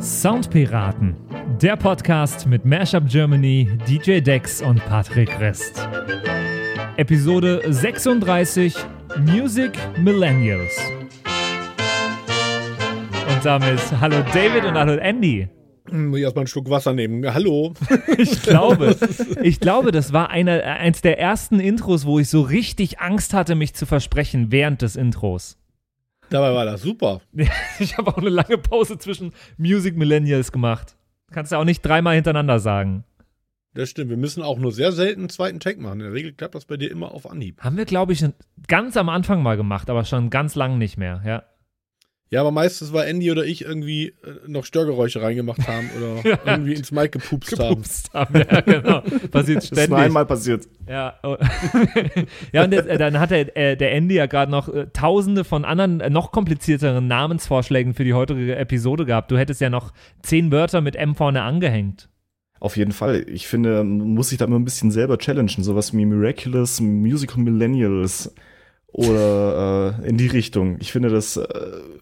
Soundpiraten, der Podcast mit Mashup Germany, DJ Dex und Patrick Rest. Episode 36 Music Millennials. Und damit hallo David und hallo Andy. Muss ich erstmal einen Schluck Wasser nehmen. Hallo. Ich glaube, ich glaube, das war eine, eins der ersten Intros, wo ich so richtig Angst hatte, mich zu versprechen während des Intros. Dabei war das super. Ich habe auch eine lange Pause zwischen Music Millennials gemacht. Kannst du auch nicht dreimal hintereinander sagen. Das stimmt. Wir müssen auch nur sehr selten einen zweiten Tag machen. In der Regel klappt das bei dir immer auf Anhieb. Haben wir, glaube ich, ganz am Anfang mal gemacht, aber schon ganz lang nicht mehr, ja. Ja, aber meistens, weil Andy oder ich irgendwie äh, noch Störgeräusche reingemacht haben oder Ja. irgendwie ins Mic gepupst, haben. Gepupst haben. Ja, genau. Passiert Das ist ständig. nur einmal passiert. Ja, oh. ja und der, äh, dann hat der, äh, der Andy ja gerade noch tausende von anderen, noch komplizierteren Namensvorschlägen für die heutige Episode gehabt. Du hättest ja noch zehn Wörter mit M vorne angehängt. Auf jeden Fall. Ich finde, man muss sich da immer ein bisschen selber challengen. Sowas wie Miraculous, Musical Millennials oder äh, in die Richtung. Ich finde, das äh,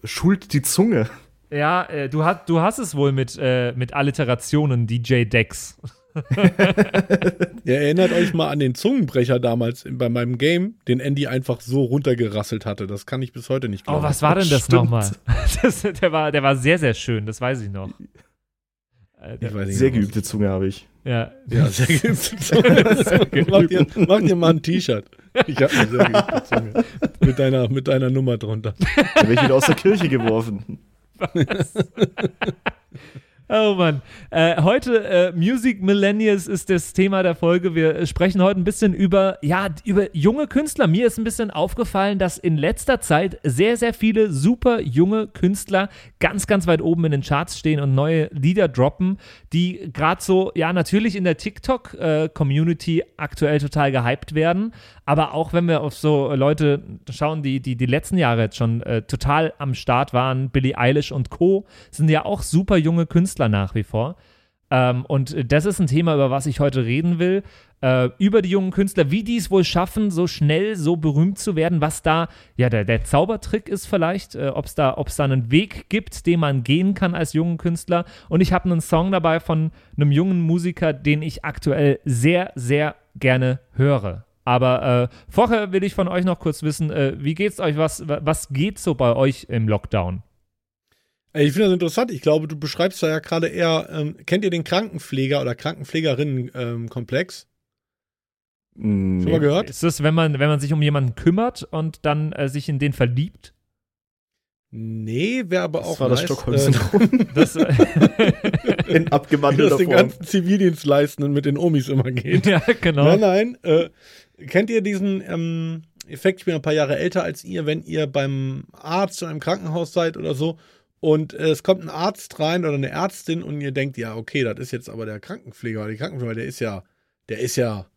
schult die Zunge. Ja, äh, du, hast, du hast es wohl mit, äh, mit Alliterationen, DJ Dex. Ihr erinnert euch mal an den Zungenbrecher damals bei meinem Game, den Andy einfach so runtergerasselt hatte. Das kann ich bis heute nicht Oh, glauben. was war denn das nochmal? Der, war, der war sehr, sehr schön, das weiß ich noch. Äh, Ich der, weiß nicht Sehr geübte Zunge habe ich. ja. Ja, sehr geübte mach, dir, mach dir mal ein T-Shirt. Ich habe eine sehr geübte Zunge. Mit deiner, mit deiner Nummer drunter. Da wäre ich wieder aus der Kirche geworfen. Oh Mann. Äh, heute äh, Music Millennials ist das Thema der Folge. Wir äh, sprechen heute ein bisschen über, ja, über junge Künstler. Mir ist ein bisschen aufgefallen, dass in letzter Zeit sehr, sehr viele super junge Künstler ganz, ganz weit oben in den Charts stehen und neue Lieder droppen, die gerade so, ja, natürlich in der TikTok-Community aktuell total gehypt werden. Aber auch wenn wir auf so Leute schauen, die die, die letzten Jahre jetzt schon äh, total am Start waren, Billie Eilish und Co., sind ja auch super junge Künstler nach wie vor. Ähm, und das ist ein Thema, über was ich heute reden will. Äh, über die jungen Künstler, wie die es wohl schaffen, so schnell, so berühmt zu werden, was da ja der, der Zaubertrick ist vielleicht, äh, ob es da, da einen Weg gibt, den man gehen kann als jungen Künstler. Und ich habe einen Song dabei von einem jungen Musiker, den ich aktuell sehr, sehr gerne höre. Aber äh, vorher will ich von euch noch kurz wissen, äh, wie geht's euch? Was, was geht so bei euch im Lockdown? Ich finde das interessant. Ich glaube, du beschreibst da ja gerade eher, ähm, kennt ihr den Krankenpfleger- oder Krankenpflegerinnen-Komplex? Nee. Schon mal gehört? Ist das, wenn man, wenn man sich um jemanden kümmert und dann äh, sich in den verliebt? Nee, wäre aber auch Das war das nice, Stockholm-Syndrom. Das, äh, In das abgewandelter den Form. ganzen Zivildienstleistenden mit den Omis immer geht. ja, genau. Nein, nein. Äh, kennt ihr diesen ähm, Effekt? Ich bin ein paar Jahre älter als ihr, wenn ihr beim Arzt oder im Krankenhaus seid oder so und äh, es kommt ein Arzt rein oder eine Ärztin und ihr denkt, ja, okay, das ist jetzt aber der Krankenpfleger oder die Krankenpfleger, der ist ja, der ist ja,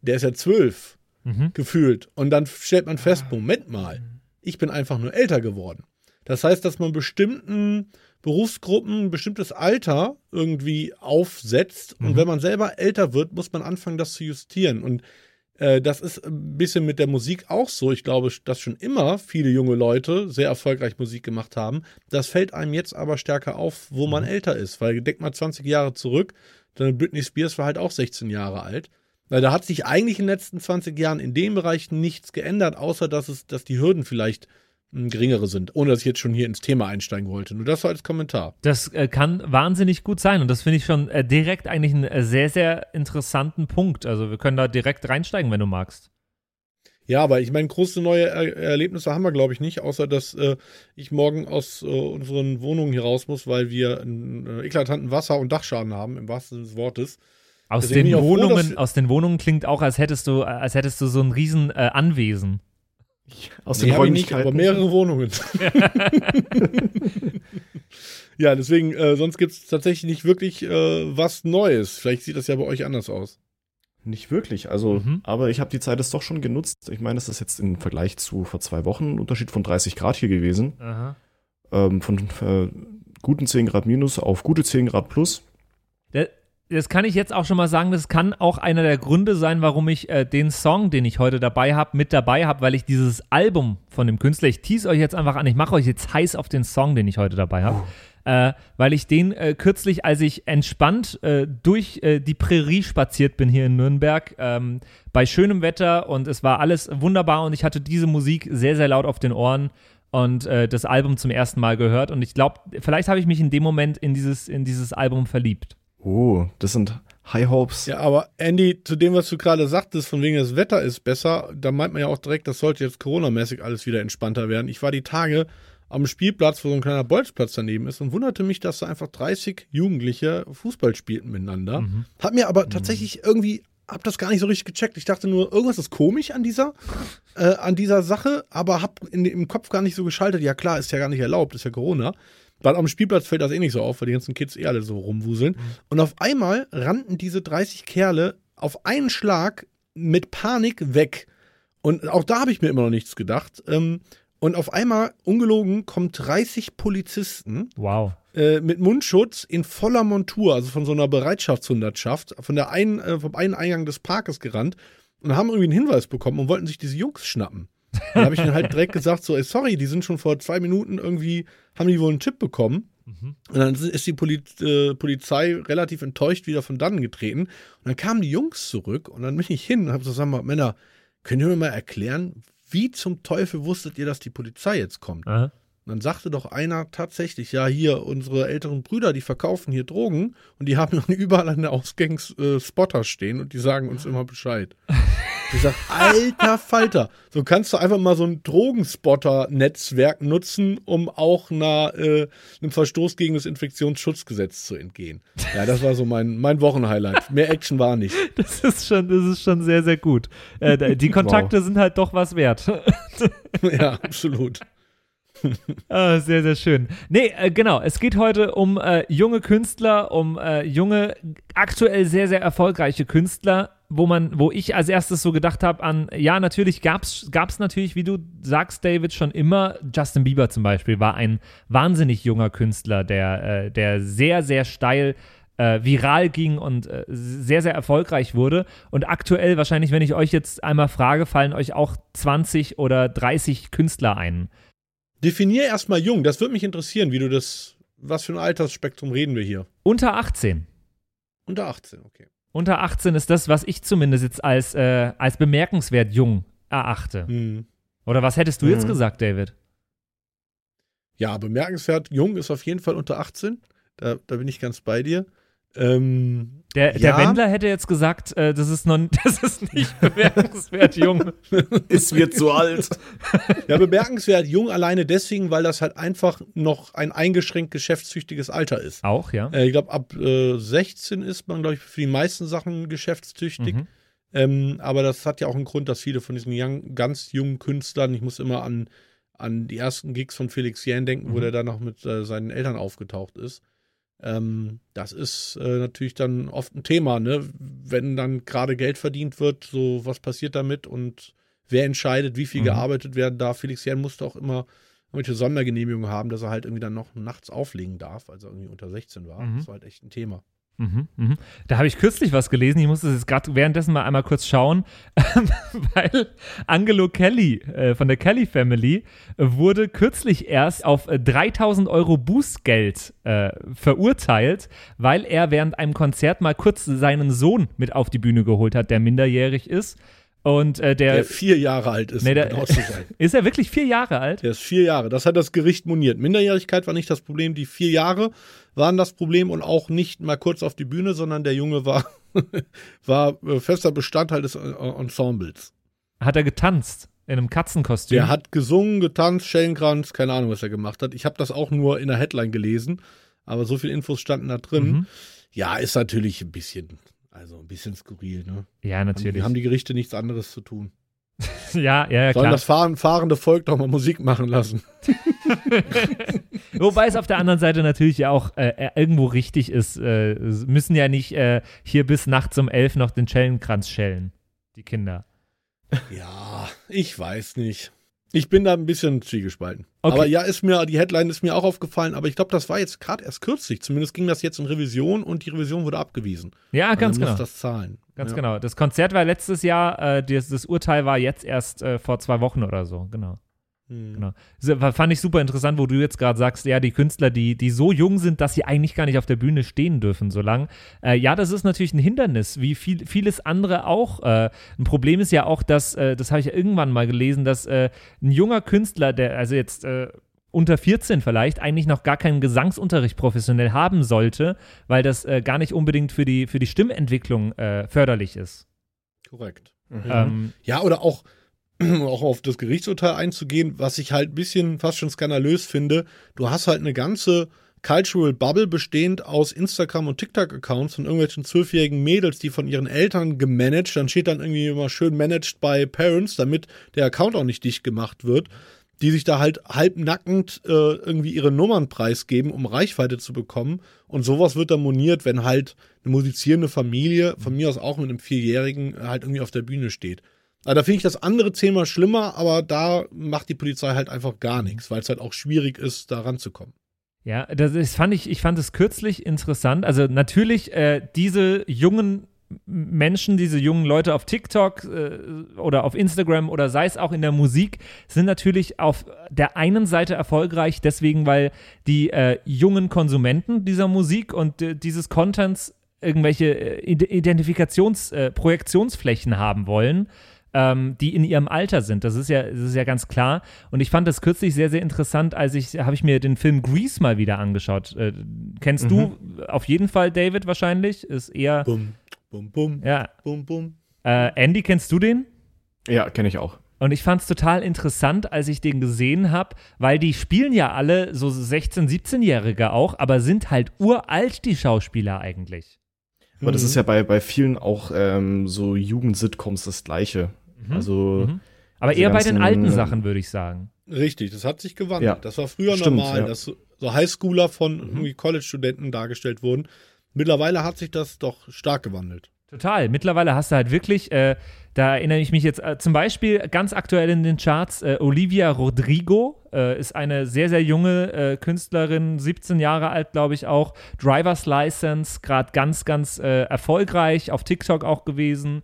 der ist ja zwölf Mhm. gefühlt. Und dann stellt man fest, Moment mal, ich bin einfach nur älter geworden. Das heißt, dass man bestimmten Berufsgruppen ein bestimmtes Alter irgendwie aufsetzt. Und Mhm. wenn man selber älter wird, muss man anfangen, das zu justieren. Und das ist ein bisschen mit der Musik auch so. Ich glaube, dass schon immer viele junge Leute sehr erfolgreich Musik gemacht haben. Das fällt einem jetzt aber stärker auf, wo man älter ist. Weil denk mal 20 Jahre zurück, dann Britney Spears war halt auch 16 Jahre alt. Weil da hat sich eigentlich in den letzten 20 Jahren in dem Bereich nichts geändert, außer dass es, dass die Hürden vielleicht geringere sind, ohne dass ich jetzt schon hier ins Thema einsteigen wollte. Nur das so als Kommentar. Das äh, kann wahnsinnig gut sein und das finde ich schon äh, direkt eigentlich einen äh, sehr, sehr interessanten Punkt. Also wir können da direkt reinsteigen, wenn du magst. Ja, aber ich meine, große neue er Erlebnisse haben wir, glaube ich, nicht, außer dass äh, ich morgen aus äh, unseren Wohnungen hier raus muss, weil wir einen äh, eklatanten Wasser- und Dachschaden haben, im wahrsten Sinne des Wortes. Aus Deswegen den, froh, Wohnungen, dass- aus den Wohnungen klingt auch, als hättest du, als hättest du so ein riesen Anwesen. Aus Nee, den ich nicht, aber Räumlichkeiten. mehrere Wohnungen. ja, deswegen, äh, sonst gibt es tatsächlich nicht wirklich äh, was Neues. Vielleicht sieht das ja bei euch anders aus. Nicht wirklich. Also, Mhm. aber ich habe die Zeit jetzt doch schon genutzt. Ich meine, es ist jetzt im Vergleich zu vor zwei Wochen ein Unterschied von 30 Grad hier gewesen. Aha. Ähm, von äh, guten 10 Grad minus auf gute 10 Grad plus. Das kann ich jetzt auch schon mal sagen, das kann auch einer der Gründe sein, warum ich äh, den Song, den ich heute dabei habe, mit dabei habe, weil ich dieses Album von dem Künstler, ich tease euch jetzt einfach an, ich mache euch jetzt heiß auf den Song, den ich heute dabei habe. Äh, weil ich den äh, kürzlich, als ich entspannt äh, durch äh, die Prärie spaziert bin hier in Nürnberg, ähm, bei schönem Wetter und es war alles wunderbar und ich hatte diese Musik sehr, sehr laut auf den Ohren und äh, das Album zum ersten Mal gehört und ich glaube, vielleicht habe ich mich in dem Moment in dieses, in dieses Album verliebt. Oh, das sind High Hopes. Ja, aber Andy, zu dem, was du gerade sagtest, von wegen das Wetter ist besser, da meint man ja auch direkt, das sollte jetzt Corona-mäßig alles wieder entspannter werden. Ich war die Tage am Spielplatz, wo so ein kleiner Bolzplatz daneben ist und wunderte mich, dass da einfach 30 Jugendliche Fußball spielten miteinander. Mhm. Hat mir aber tatsächlich irgendwie, hab das gar nicht so richtig gecheckt. Ich dachte nur, irgendwas ist komisch an dieser, äh, an dieser Sache, aber hab in, im Kopf gar nicht so geschaltet. Ja klar, ist ja gar nicht erlaubt, ist ja Corona. Weil am Spielplatz fällt das eh nicht so auf, weil die ganzen Kids eh alle so rumwuseln. Und auf einmal rannten diese 30 Kerle auf einen Schlag mit Panik weg. Und auch da habe ich mir immer noch nichts gedacht. Ähm, und auf einmal, ungelogen, kommen 30 Polizisten Wow. äh, mit Mundschutz in voller Montur, also von so einer Bereitschaftshundertschaft, von der einen, äh, vom einen Eingang des Parkes gerannt und haben irgendwie einen Hinweis bekommen und wollten sich diese Jungs schnappen. Dann habe ich ihnen halt direkt gesagt, so, ey, sorry, die sind schon vor zwei Minuten irgendwie, haben die wohl einen Tipp bekommen. Und dann ist die Poli äh, Polizei relativ enttäuscht wieder von dannen getreten. Und dann kamen die Jungs zurück und dann bin ich hin und habe gesagt, Männer, könnt ihr mir mal erklären, wie zum Teufel wusstet ihr, dass die Polizei jetzt kommt? Aha. Und dann sagte doch einer tatsächlich, ja, hier, unsere älteren Brüder, die verkaufen hier Drogen und die haben überall an der Ausgangs äh, Spotter stehen und die sagen uns immer Bescheid. Ich sag, alter Falter, so kannst du einfach mal so ein Drogenspotter-Netzwerk nutzen, um auch einer, äh, einem Verstoß gegen das Infektionsschutzgesetz zu entgehen. Ja, das war so mein, mein Wochenhighlight. Mehr Action war nicht. Das ist schon, das ist schon sehr, sehr gut. Äh, die Kontakte sind halt doch was wert. ja, absolut. Ah, sehr, sehr schön. Nee, äh, genau. Es geht heute um äh, junge Künstler, um äh, junge, aktuell sehr, sehr erfolgreiche Künstler, wo man, wo ich als erstes so gedacht habe an, ja, natürlich gab's, gab's natürlich, wie du sagst, David, schon immer. Justin Bieber zum Beispiel war ein wahnsinnig junger Künstler, der, äh, der sehr, sehr steil äh, viral ging und äh, sehr, sehr erfolgreich wurde. Und aktuell, wahrscheinlich, wenn ich euch jetzt einmal frage, fallen euch auch 20 oder 30 Künstler ein. Definier erstmal jung, das würde mich interessieren, wie du das, was für ein Altersspektrum reden wir hier? Unter 18. Unter 18, okay. Unter 18 ist das, was ich zumindest jetzt als, äh, als bemerkenswert jung erachte. Hm. Oder was hättest du jetzt Mhm. gesagt, David? Ja, bemerkenswert, jung ist auf jeden Fall unter 18. Da, da bin ich ganz bei dir. Ähm, Der, der Ja. Wendler hätte jetzt gesagt, äh, das, ist noch, das ist nicht bemerkenswert jung. Es wird so alt. ja, bemerkenswert jung alleine deswegen, weil das halt einfach noch ein eingeschränkt geschäftstüchtiges Alter ist. Auch, ja. Äh, ich glaube, ab äh, 16 ist man, glaube ich, für die meisten Sachen geschäftstüchtig. Mhm. Ähm, aber das hat ja auch einen Grund, dass viele von diesen young, ganz jungen Künstlern, ich muss immer an, an die ersten Gigs von Felix Jähn denken, wo Mhm. der dann noch mit äh, seinen Eltern aufgetaucht ist. Ähm, das ist äh, natürlich dann oft ein Thema, ne? Wenn dann gerade Geld verdient wird, so was passiert damit und wer entscheidet, wie viel Mhm. gearbeitet werden darf. Felix Jähn musste auch immer irgendwelche Sondergenehmigungen haben, dass er halt irgendwie dann noch nachts auflegen darf, als er irgendwie unter 16 war. Mhm. Das war halt echt ein Thema. Mhm, mhm. Da habe ich kürzlich was gelesen. Ich muss das jetzt gerade währenddessen mal einmal kurz schauen, weil Angelo Kelly äh, von der Kelly Family äh, wurde kürzlich erst auf äh, 3000 Euro Bußgeld äh, verurteilt, weil er während einem Konzert mal kurz seinen Sohn mit auf die Bühne geholt hat, der minderjährig ist. Und äh, der, Der vier Jahre alt ist, Nee, um der- genau zu sein. ist er wirklich vier Jahre alt? Der ist vier Jahre. Das hat das Gericht moniert. Minderjährigkeit war nicht das Problem. Die vier Jahre waren das Problem und auch nicht mal kurz auf die Bühne, sondern der Junge war, war äh, fester Bestandteil des Ensembles. Hat er getanzt in einem Katzenkostüm? Der hat gesungen, getanzt, Schellenkranz, keine Ahnung, was er gemacht hat. Ich habe das auch nur in der Headline gelesen, aber so viele Infos standen da drin. Mhm. Ja, ist natürlich ein bisschen, also ein bisschen skurril. Ne? Ja, Haben, natürlich. die- haben die Gerichte nichts anderes zu tun. ja, ja, ja, Sollen klar. das fahren, fahrende Volk doch mal Musik machen lassen. Wobei es auf der anderen Seite natürlich ja auch äh, irgendwo richtig ist. Äh, müssen ja nicht äh, hier bis nachts um elf noch den Schellenkranz schellen, die Kinder. Ja, ich weiß nicht. Ich bin da ein bisschen zwiegespalten. Okay. Aber ja, ist mir, die Headline ist mir auch aufgefallen, aber ich glaube, das war jetzt gerade erst kürzlich. Zumindest ging das jetzt in Revision und die Revision wurde abgewiesen. Ja, Und ganz dann genau. muss das zahlen. Ganz ja. genau. Das Konzert war letztes Jahr, äh, das, das Urteil war jetzt erst äh, vor zwei Wochen oder so, genau. Hm. genau. War- fand ich super interessant, wo du jetzt gerade sagst, ja, die Künstler, die, die so jung sind, dass sie eigentlich gar nicht auf der Bühne stehen dürfen, so lang. Äh, ja, das ist natürlich ein Hindernis, wie viel, vieles andere auch. Äh, ein Problem ist ja auch, dass, äh, das habe ich ja irgendwann mal gelesen, dass äh, ein junger Künstler, der also jetzt äh, unter 14 vielleicht, eigentlich noch gar keinen Gesangsunterricht professionell haben sollte, weil das äh, gar nicht unbedingt für die, für die Stimmentwicklung äh, förderlich ist. Korrekt. Ähm, Ja, oder auch, auch auf das Gerichtsurteil einzugehen, was ich halt ein bisschen fast schon skandalös finde. Du hast halt eine ganze Cultural Bubble bestehend aus Instagram und TikTok-Accounts von irgendwelchen zwölfjährigen Mädels, die von ihren Eltern gemanagt, dann steht dann irgendwie immer schön managed by parents, damit der Account auch nicht dicht gemacht wird, die sich da halt halbnackend äh, irgendwie ihre Nummern preisgeben, um Reichweite zu bekommen. Und sowas wird dann moniert, wenn halt eine musizierende Familie, von mir aus auch mit einem Vierjährigen, halt irgendwie auf der Bühne steht. Aber da finde ich das andere Thema schlimmer, aber da macht die Polizei halt einfach gar nichts, weil es halt auch schwierig ist, da ranzukommen. Ja, das ist, fand ich, ich fand es kürzlich interessant. Also natürlich, äh, diese jungen Menschen, diese jungen Leute auf TikTok äh, oder auf Instagram oder sei es auch in der Musik, sind natürlich auf der einen Seite erfolgreich, deswegen, weil die äh, jungen Konsumenten dieser Musik und äh, dieses Contents irgendwelche äh, Ide- Identifikations-, äh, Projektionsflächen haben wollen ähm, die in ihrem Alter sind. Das ist ja, das ist ja ganz klar. Und ich fand das kürzlich sehr, sehr interessant, als ich, habe ich mir den Film Grease mal wieder angeschaut. Äh, kennst du auf jeden Fall, David, wahrscheinlich? Ist eher, Bum, bum, bum, ja. bum, bum. Äh, Andy, kennst du den? Ja, kenne ich auch. Und ich fand es total interessant, als ich den gesehen habe, weil die spielen ja alle so 16-, 17-Jährige auch, aber sind halt uralt, die Schauspieler eigentlich. Aber das ist ja bei, bei vielen auch ähm, so Jugend-Sitcoms das Gleiche. Also, Mhm. Aber eher bei den alten äh, Sachen, würde ich sagen. Richtig, das hat sich gewandelt. Ja, das war früher stimmt, normal, ja. dass so Highschooler von irgendwie College-Studenten dargestellt wurden. Mittlerweile hat sich das doch stark gewandelt. Total. Mittlerweile hast du halt wirklich, äh, da erinnere ich mich jetzt äh, zum Beispiel ganz aktuell in den Charts, äh, Olivia Rodrigo äh, ist eine sehr, sehr junge äh, Künstlerin, 17 Jahre alt, glaube ich auch, Driver's License, gerade ganz, ganz äh, erfolgreich, auf TikTok auch gewesen.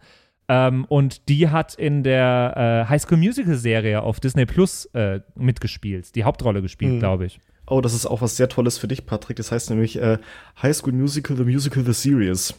Ähm, und die hat in der äh, High School Musical Serie auf Disney Plus äh, mitgespielt, die Hauptrolle gespielt, Mhm. glaube ich. oh, das ist auch was sehr Tolles für dich, Patrick. Das heißt nämlich äh, High School Musical, The Musical, The Series.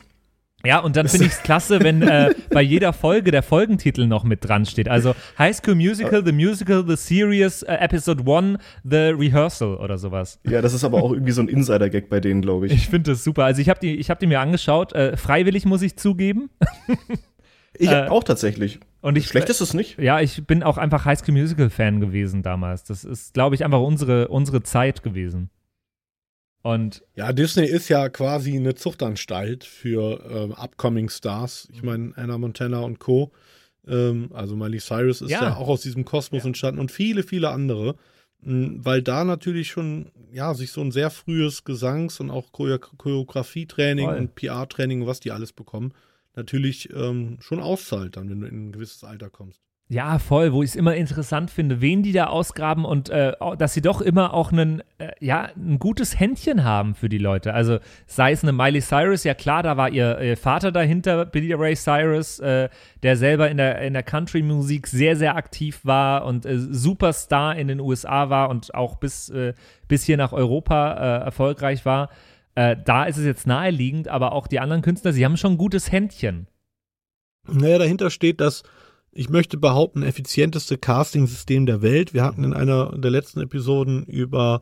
Ja, und dann finde ich es klasse, wenn äh, bei jeder Folge der Folgentitel noch mit dran steht. Also High School Musical, The Musical, The Series, äh, Episode 1, The Rehearsal oder sowas. Ja, das ist aber auch irgendwie so ein Insider-Gag bei denen, glaube ich. Ich finde das super. Also ich habe die, ich hab die mir angeschaut, äh, freiwillig muss ich zugeben. Ich Äh, auch tatsächlich. Und ich, Schlecht ist es nicht. Ja, ich bin auch einfach High School Musical Fan gewesen damals. Das ist, glaube ich, einfach unsere, unsere Zeit gewesen. Und Ja, Disney ist ja quasi eine Zuchtanstalt für ähm, upcoming Stars. Ich meine, Anna Montana und Co. Ähm, also Miley Cyrus ist Ja. ja, auch aus diesem Kosmos entstanden und viele, viele andere. Mm, Weil da natürlich schon, ja, sich so ein sehr frühes Gesangs- und auch Choreo Choreografietraining Voll. und PR-Training, was die alles bekommen, natürlich ähm, schon auszahlt, dann, wenn du in ein gewisses Alter kommst. Ja, voll, wo ich es immer interessant finde, wen die da ausgraben und äh, dass sie doch immer auch einen, äh, ja, ein gutes Händchen haben für die Leute. Also sei es eine Miley Cyrus, ja klar, da war ihr, ihr Vater dahinter, Billy Ray Cyrus, äh, der selber in der, in der Country-Musik sehr, sehr aktiv war und äh, Superstar in den USA war und auch bis, äh, bis hier nach Europa äh, erfolgreich war. Äh, da ist es jetzt naheliegend, aber auch die anderen Künstler, sie haben schon ein gutes Händchen. Naja, dahinter steht das, ich möchte behaupten, effizienteste Casting-System der Welt. Wir hatten in einer der letzten Episoden über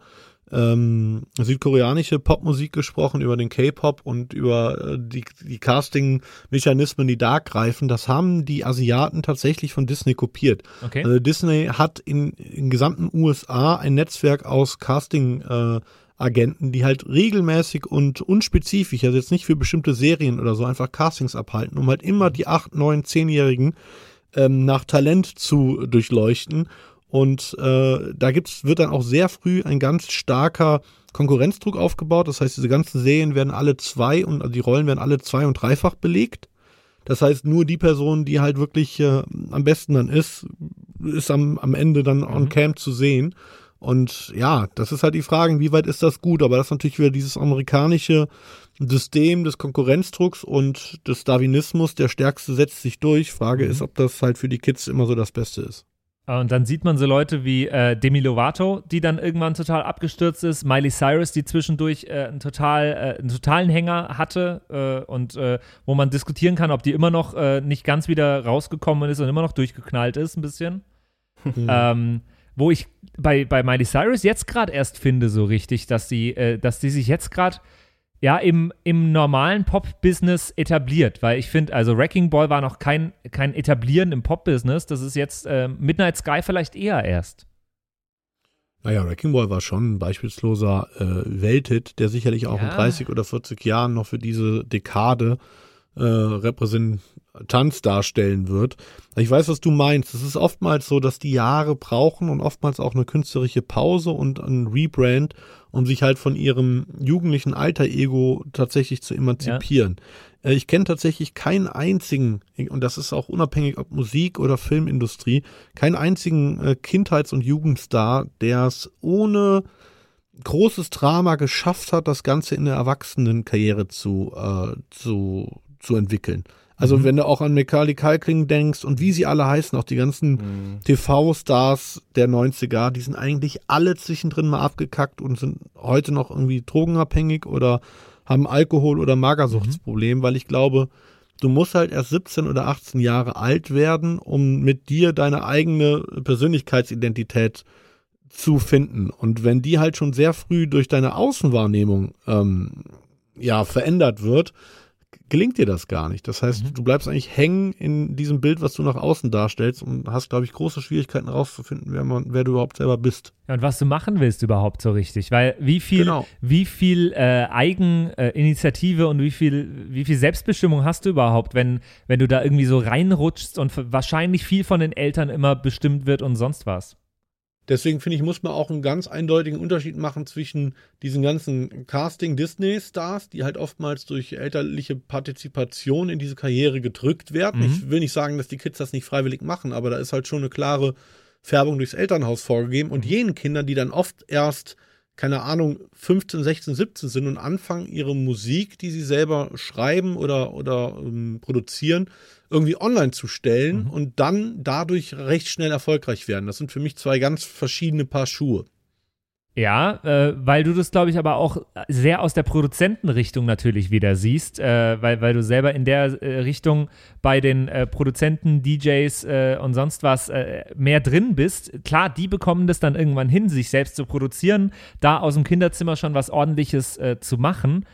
ähm, südkoreanische Popmusik gesprochen, über den K-Pop und über äh, die, die Casting-Mechanismen, die da greifen. Das haben die Asiaten tatsächlich von Disney kopiert. Okay? Also Disney hat in, in gesamten USA ein Netzwerk aus Casting äh, Agenten, die halt regelmäßig und unspezifisch, also jetzt nicht für bestimmte Serien oder so, einfach Castings abhalten, um halt immer die 8, 9, 10-Jährigen ähm, nach Talent zu durchleuchten. Und äh, da gibt's, wird dann auch sehr früh ein ganz starker Konkurrenzdruck aufgebaut. Das heißt, diese ganzen Serien werden alle zwei und also die Rollen werden alle zwei- und dreifach belegt. Das heißt, nur die Person, die halt wirklich äh, am besten dann ist, ist am, am Ende dann on Mhm. Camp zu sehen. Und ja, das ist halt die Frage, inwieweit ist das gut? Aber das ist natürlich wieder dieses amerikanische System des Konkurrenzdrucks und des Darwinismus. Der Stärkste setzt sich durch. Frage Mhm. ist, ob das halt für die Kids immer so das Beste ist. Und dann sieht man so Leute wie äh, Demi Lovato, die dann irgendwann total abgestürzt ist, Miley Cyrus, die zwischendurch äh, einen, total, äh, einen totalen Hänger hatte äh, und äh, wo man diskutieren kann, ob die immer noch äh, nicht ganz wieder rausgekommen ist und immer noch durchgeknallt ist, ein bisschen. Ähm, wo ich bei, bei Miley Cyrus jetzt gerade erst finde, so richtig, dass sie, äh, dass die sich jetzt gerade ja im, im normalen Pop-Business etabliert, weil ich finde, also Wrecking Ball war noch kein, kein Etablieren im Pop-Business, das ist jetzt äh, Midnight Sky vielleicht eher erst. Naja, Wrecking Ball war schon ein beispielsloser äh, Welthit, der sicherlich auch in Ja. 30 oder 40 Jahren noch für diese Dekade äh, Repräsentanz darstellen wird. Ich weiß, was du meinst. Es ist oftmals so, dass die Jahre brauchen und oftmals auch eine künstlerische Pause und ein Rebrand, um sich halt von ihrem jugendlichen Alter-Ego tatsächlich zu emanzipieren. Äh, Ich kenne tatsächlich keinen einzigen, und das ist auch unabhängig ob Musik oder Filmindustrie, keinen einzigen äh, Kindheits- und Jugendstar, der es ohne großes Drama geschafft hat, das Ganze in eine Erwachsenenkarriere zu, äh, zu, zu entwickeln. Also Mhm. wenn du auch an Macaulay Culkin denkst und wie sie alle heißen, auch die ganzen Mhm. TV-Stars der 90er, die sind eigentlich alle zwischendrin mal abgekackt und sind heute noch irgendwie drogenabhängig oder haben Alkohol- oder Magersuchtsproblem, weil ich glaube, du musst halt erst 17 oder 18 Jahre alt werden, um mit dir deine eigene Persönlichkeitsidentität zu finden. Und wenn die halt schon sehr früh durch deine Außenwahrnehmung ähm, ja verändert wird, gelingt dir das gar nicht. Das heißt, Mhm. du bleibst eigentlich hängen in diesem Bild, was du nach außen darstellst und hast, glaube ich, große Schwierigkeiten herauszufinden, wer, man, wer du überhaupt selber bist. Ja, und was du machen willst überhaupt so richtig, weil wie viel, Genau. wie viel äh, Eigeninitiative und wie viel, wie viel Selbstbestimmung hast du überhaupt, wenn, wenn du da irgendwie so reinrutschst und wahrscheinlich viel von den Eltern immer bestimmt wird und sonst was. Deswegen finde ich, muss man auch einen ganz eindeutigen Unterschied machen zwischen diesen ganzen Casting-Disney-Stars, die halt oftmals durch elterliche Partizipation in diese Karriere gedrückt werden. Mhm. Ich will nicht sagen, dass die Kids das nicht freiwillig machen, aber da ist halt schon eine klare Färbung durchs Elternhaus vorgegeben. Und jenen Kindern, die dann oft erst, keine Ahnung, 15, 16, 17 sind und anfangen, ihre Musik, die sie selber schreiben oder, oder ähm, produzieren, irgendwie online zu stellen Mhm. und dann dadurch recht schnell erfolgreich werden. Das sind für mich zwei ganz verschiedene Paar Schuhe. Ja, äh, weil du das, glaube ich, aber auch sehr aus der Produzentenrichtung natürlich wieder siehst, äh, weil, weil du selber in der äh, Richtung bei den äh, Produzenten, DJs äh, und sonst was äh, mehr drin bist. Klar, die bekommen das dann irgendwann hin, sich selbst zu produzieren, da aus dem Kinderzimmer schon was Ordentliches zu machen.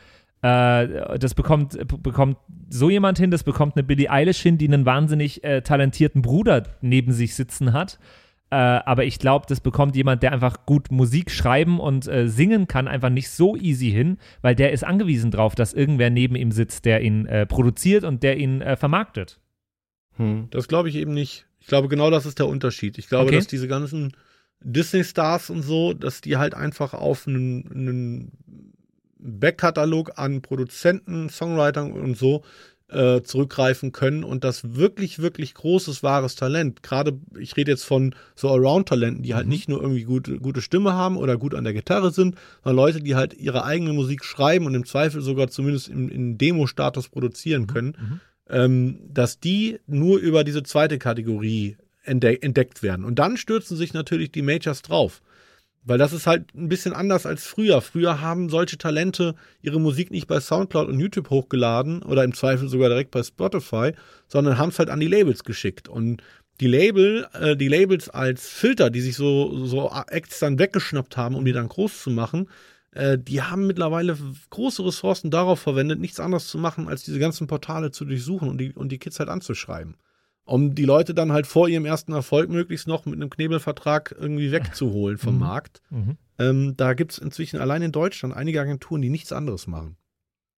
Das bekommt, bekommt so jemand hin, das bekommt eine Billie Eilish hin, die einen wahnsinnig talentierten Bruder neben sich sitzen hat. Äh, aber ich glaube, das bekommt jemand, der einfach gut Musik schreiben und äh, singen kann, einfach nicht so easy hin, weil der ist angewiesen drauf, dass irgendwer neben ihm sitzt, der ihn äh, produziert und der ihn äh, vermarktet. Hm. Das glaube ich eben nicht. Ich glaube, genau das ist der Unterschied. Ich glaube, Okay. dass diese ganzen Disney-Stars und so, dass die halt einfach auf einen, einen Backkatalog an Produzenten, Songwritern und so äh, zurückgreifen können und das wirklich, wirklich großes, wahres Talent. Gerade, ich rede jetzt von so Around-Talenten, die halt nicht nur irgendwie gute, gute Stimme haben oder gut an der Gitarre sind, sondern Leute, die halt ihre eigene Musik schreiben und im Zweifel sogar zumindest in, in Demo-Status produzieren können ähm, dass die nur über diese zweite Kategorie entde entdeckt werden. Und dann stürzen sich natürlich die Majors drauf. Weil das ist halt ein bisschen anders als früher. Früher haben solche Talente ihre Musik nicht bei Soundcloud und YouTube hochgeladen oder im Zweifel sogar direkt bei Spotify, sondern haben es halt an die Labels geschickt. Und die Label, äh, die Labels als Filter, die sich so, so Acts dann weggeschnappt haben, um die dann groß zu machen, äh, die haben mittlerweile große Ressourcen darauf verwendet, nichts anderes zu machen, als diese ganzen Portale zu durchsuchen und die, und die Kids halt anzuschreiben. Um die Leute dann halt vor ihrem ersten Erfolg möglichst noch mit einem Knebelvertrag irgendwie wegzuholen vom Mhm. Markt. Mhm. Ähm, da gibt es inzwischen allein in Deutschland einige Agenturen, die nichts anderes machen.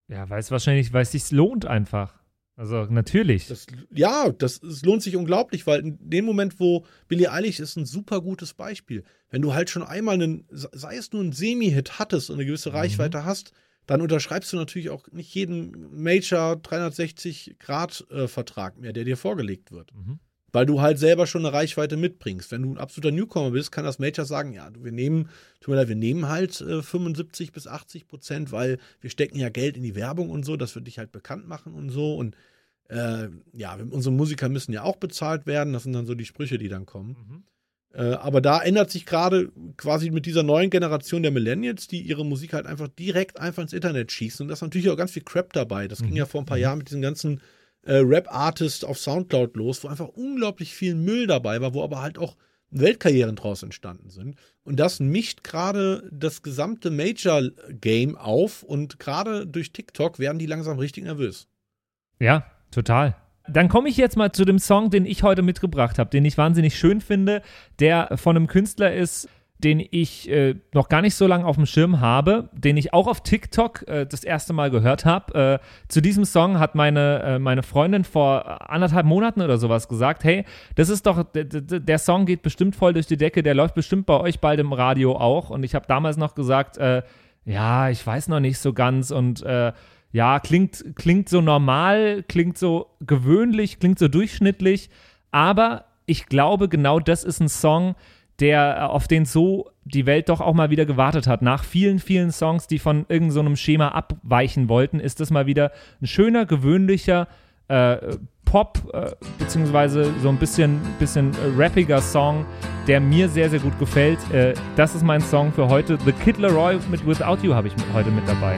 Ja, weil es wahrscheinlich, weil es sich lohnt einfach. Also natürlich. Das, ja, das, es lohnt sich unglaublich, weil in dem Moment, wo Billie Eilish ist ein super gutes Beispiel. Wenn du halt schon einmal einen, sei es nur ein Semi-Hit hattest und eine gewisse Reichweite hast, dann unterschreibst du natürlich auch nicht jeden Major 360-Grad-Vertrag mehr, der dir vorgelegt wird. Mhm. weil du halt selber schon eine Reichweite mitbringst. Wenn du ein absoluter Newcomer bist, kann das Major sagen, ja, wir nehmen, tut mir leid, wir nehmen halt äh, 75 bis 80 Prozent, weil wir stecken ja Geld in die Werbung und so, dass wir dich halt bekannt machen und so. Und äh, ja, unsere Musiker müssen ja auch bezahlt werden. Das sind dann so die Sprüche, die dann kommen. Mhm. Äh, aber da ändert sich gerade quasi mit dieser neuen Generation der Millennials, die ihre Musik halt einfach direkt einfach ins Internet schießen. Und da ist natürlich auch ganz viel Crap dabei. Das mhm. ging ja vor ein paar. Jahren mit diesen ganzen äh, Rap-Artists auf Soundcloud los, wo einfach unglaublich viel Müll dabei war, wo aber halt auch Weltkarrieren draus entstanden sind. Und das mischt gerade das gesamte Major-Game auf und gerade durch TikTok werden die langsam richtig nervös. Ja, total. Dann komme ich jetzt mal zu dem Song, den ich heute mitgebracht habe, den ich wahnsinnig schön finde, der von einem Künstler ist, den ich äh, noch gar nicht so lange auf dem Schirm habe, den ich auch auf TikTok äh, das erste Mal gehört habe. Äh, zu diesem Song hat meine, äh, meine Freundin vor anderthalb Monaten oder sowas gesagt, hey, das ist doch, der Song geht bestimmt voll durch die Decke, der läuft bestimmt bei euch bald im Radio auch. Und ich habe damals noch gesagt, äh, ja, ich weiß noch nicht so ganz und äh, ja, klingt, klingt so normal, klingt so gewöhnlich, klingt so durchschnittlich, aber ich glaube, genau das ist ein Song, der äh, auf den so die Welt doch auch mal wieder gewartet hat. Nach vielen, vielen Songs, die von irgendeinem so Schema abweichen wollten, ist das mal wieder ein schöner, gewöhnlicher äh, Pop, äh, beziehungsweise so ein bisschen, bisschen rappiger Song, der mir sehr, sehr gut gefällt. Äh, das ist mein Song für heute. The Kid Leroy mit Without You habe ich heute mit dabei.